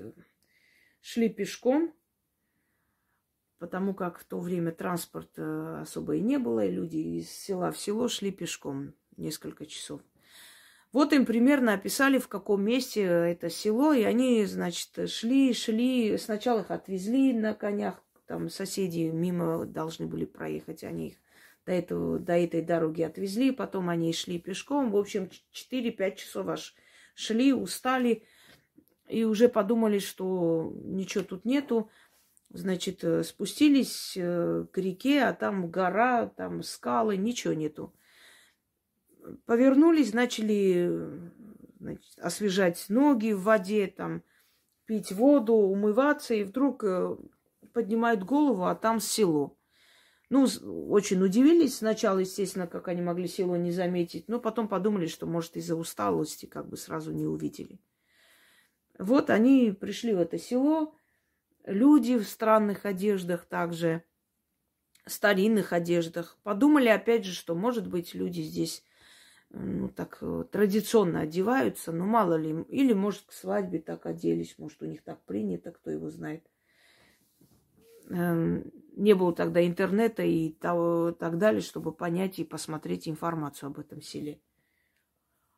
шли пешком, потому как в то время транспорта особо и не было, и люди из села в село шли пешком несколько часов. Вот им примерно описали, в каком месте это село, и они, значит, шли, шли. Сначала их отвезли на конях, там соседи мимо должны были проехать, они их до, этого, до этой дороги отвезли, потом они шли пешком. В общем, 4-5 часов аж шли, устали и уже подумали, что ничего тут нету. Значит, э, спустились э, к реке, а там гора, там скалы, ничего нету. Повернулись, начали значит, освежать ноги в воде, там, пить воду, умываться, и вдруг э, поднимают голову, а там село. Ну, очень удивились сначала, естественно, как они могли село не заметить, но потом подумали, что, может, из-за усталости как бы сразу не увидели. Вот они пришли в это село, люди в странных одеждах также, старинных одеждах. Подумали, опять же, что, может быть, люди здесь ну, так э, традиционно одеваются, но мало ли, или, может, к свадьбе так оделись, может, у них так принято, кто его знает. Эм, не было тогда интернета и того, так далее, чтобы понять и посмотреть информацию об этом селе.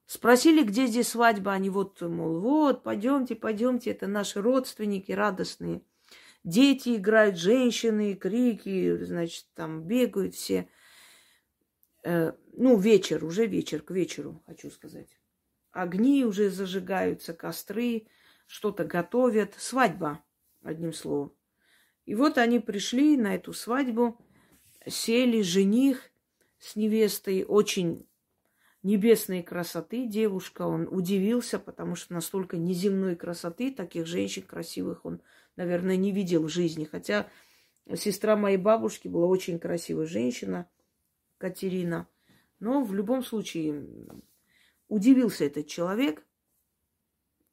Спросили, где здесь свадьба, они вот, мол, вот, пойдемте, пойдемте, это наши родственники радостные. Дети играют, женщины, крики, значит, там бегают все. Э, ну, вечер, уже вечер, к вечеру, хочу сказать. Огни уже зажигаются, костры, что-то готовят. Свадьба, одним словом. И вот они пришли на эту свадьбу, сели жених с невестой, очень небесной красоты девушка. Он удивился, потому что настолько неземной красоты, таких женщин красивых он, наверное, не видел в жизни. Хотя сестра моей бабушки была очень красивая женщина, Катерина. Но в любом случае удивился этот человек.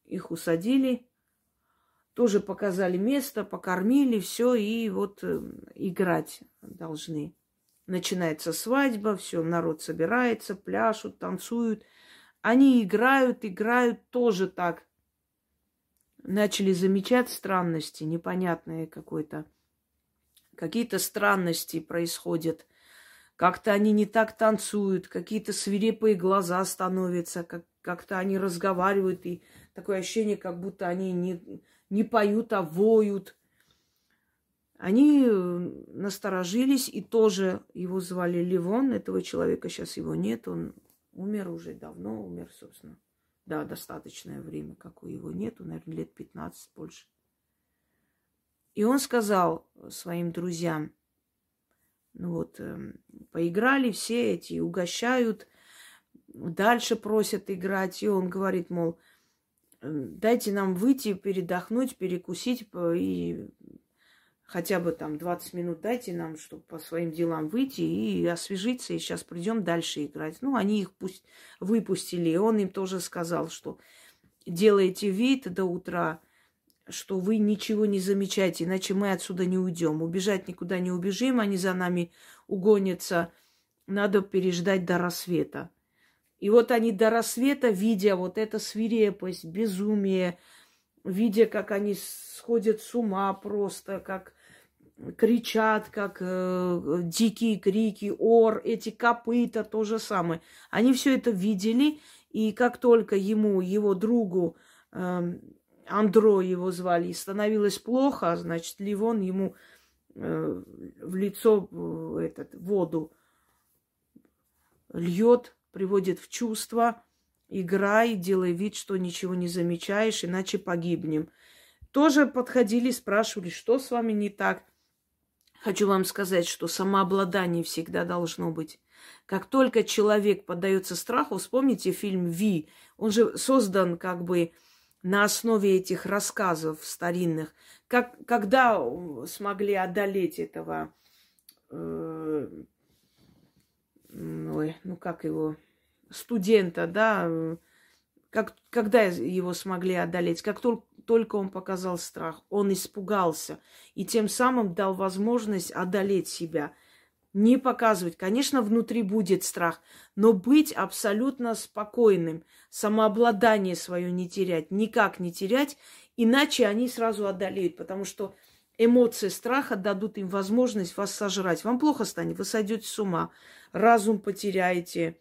Их усадили, тоже показали место, покормили, все, и вот э, играть должны. Начинается свадьба, все, народ собирается, пляшут, танцуют. Они играют, играют тоже так. Начали замечать странности, непонятные какой-то. Какие-то странности происходят. Как-то они не так танцуют, какие-то свирепые глаза становятся, как- как-то они разговаривают, и такое ощущение, как будто они не, не поют, а воют. Они э, насторожились, и тоже его звали Ливон. Этого человека сейчас его нет, он умер уже давно, умер, собственно. Да, достаточное время, как у его нету, наверное, лет 15 больше. И он сказал своим друзьям, ну вот, эм, поиграли все эти, угощают, дальше просят играть. И он говорит, мол, дайте нам выйти, передохнуть, перекусить и хотя бы там 20 минут дайте нам, чтобы по своим делам выйти и освежиться, и сейчас придем дальше играть. Ну, они их пусть выпустили, и он им тоже сказал, что делайте вид до утра, что вы ничего не замечаете, иначе мы отсюда не уйдем. Убежать никуда не убежим, они за нами угонятся. Надо переждать до рассвета. И вот они до рассвета, видя вот эту свирепость, безумие, видя, как они сходят с ума просто, как кричат, как э, дикие крики, ор, эти копыта, то же самое. Они все это видели, и как только ему, его другу, э, Андро его звали, становилось плохо, значит, Ливон ему э, в лицо э, этот, воду льет, приводит в чувство. Играй, делай вид, что ничего не замечаешь, иначе погибнем. Тоже подходили, спрашивали, что с вами не так. Хочу вам сказать, что самообладание всегда должно быть. Как только человек поддается страху, вспомните фильм «Ви», он же создан как бы на основе этих рассказов старинных. Как, когда смогли одолеть этого, э, ой, ну как его, студента, да, как, когда его смогли одолеть, как только, только он показал страх, он испугался и тем самым дал возможность одолеть себя. Не показывать. Конечно, внутри будет страх, но быть абсолютно спокойным, самообладание свое не терять, никак не терять, иначе они сразу одолеют, потому что эмоции страха дадут им возможность вас сожрать. Вам плохо станет, вы сойдете с ума, разум потеряете,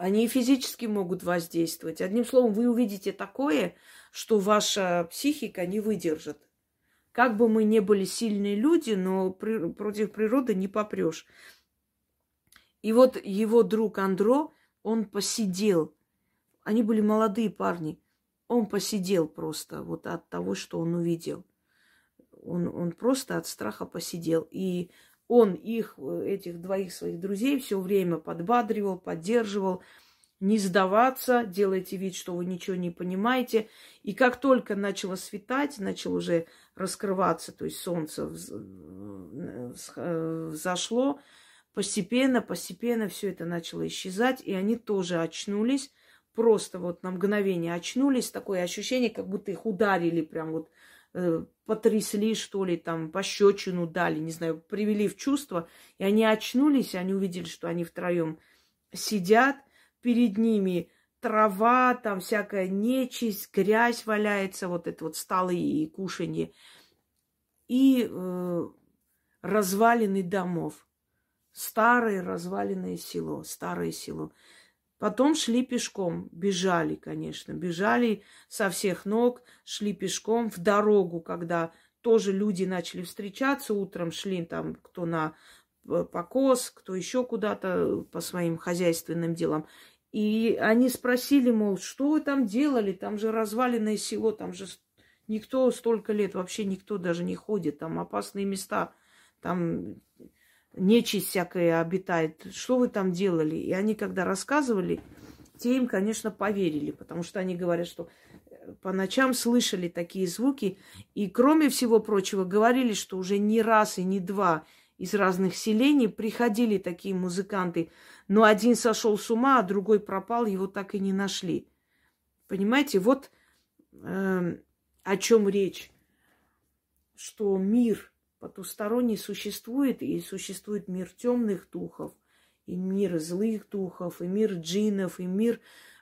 они физически могут воздействовать. Одним словом, вы увидите такое, что ваша психика не выдержит. Как бы мы ни были сильные люди, но при, против природы не попрешь. И вот его друг Андро, он посидел. Они были молодые парни. Он посидел просто вот от того, что он увидел. Он, он просто от страха посидел. И он их, этих двоих своих друзей, все время подбадривал, поддерживал. Не сдаваться, делайте вид, что вы ничего не понимаете. И как только начало светать, начало уже раскрываться, то есть солнце взошло, постепенно, постепенно все это начало исчезать, и они тоже очнулись, просто вот на мгновение очнулись, такое ощущение, как будто их ударили прям вот э, потрясли, что ли, там, пощечину дали, не знаю, привели в чувство, и они очнулись, и они увидели, что они втроем сидят, перед ними трава, там всякая нечисть, грязь валяется, вот это вот столы и кушанье, и э, развалины домов. Старое разваленное село, старое село. Потом шли пешком, бежали, конечно, бежали со всех ног, шли пешком в дорогу, когда тоже люди начали встречаться утром, шли там кто на покос, кто еще куда-то по своим хозяйственным делам. И они спросили, мол, что вы там делали? Там же разваленное село, там же никто столько лет, вообще никто даже не ходит, там опасные места, там нечисть всякая обитает. Что вы там делали? И они, когда рассказывали, те им, конечно, поверили, потому что они говорят, что э, по ночам слышали такие звуки, и, кроме всего прочего, говорили, что уже не раз и не два из разных селений. Приходили такие музыканты, но один сошел с ума, а другой пропал, его так и не нашли. Понимаете, вот э, о чем речь, что мир потусторонний существует, и существует мир темных духов, и мир злых духов, и мир джинов, и мир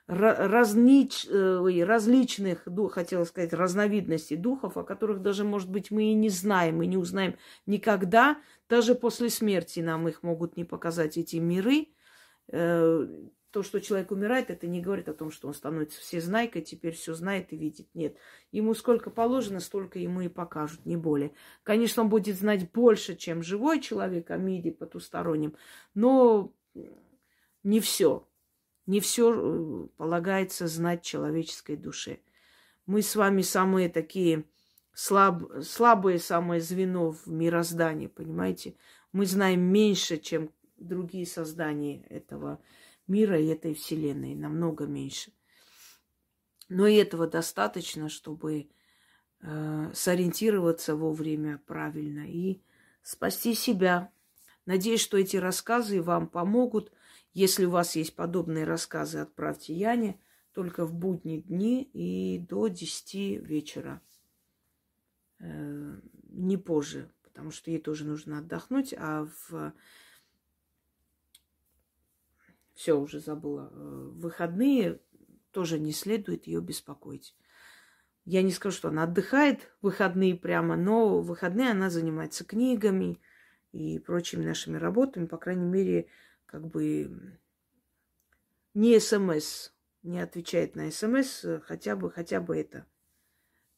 разнич, э, различных, хотела сказать, разновидностей духов, о которых даже, может быть, мы и не знаем, и не узнаем никогда. Даже после смерти нам их могут не показать эти миры. Э, то, что человек умирает, это не говорит о том, что он становится всезнайкой, теперь все знает и видит. Нет. Ему сколько положено, столько ему и покажут, не более. Конечно, он будет знать больше, чем живой человек о мире потустороннем, но не все. Не все э, полагается знать человеческой душе. Мы с вами самые такие слаб, слабые самое звено в мироздании, понимаете? Мы знаем меньше, чем другие создания этого мира и этой вселенной, намного меньше. Но и этого достаточно, чтобы э, сориентироваться вовремя правильно и спасти себя. Надеюсь, что эти рассказы вам помогут. Если у вас есть подобные рассказы, отправьте Яне только в будние дни и до 10 вечера. Э, не позже, потому что ей тоже нужно отдохнуть, а в все уже забыла. Э, выходные тоже не следует ее беспокоить. Я не скажу, что она отдыхает в выходные прямо, но в выходные она занимается книгами и прочими нашими работами, по крайней мере, как бы не СМС, не отвечает на СМС, хотя бы, хотя бы это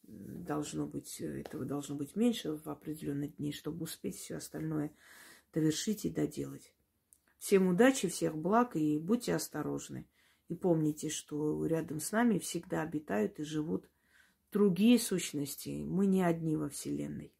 должно быть, этого должно быть меньше в определенные дни, чтобы успеть все остальное довершить и доделать. Всем удачи, всех благ и будьте осторожны. И помните, что рядом с нами всегда обитают и живут другие сущности. Мы не одни во Вселенной.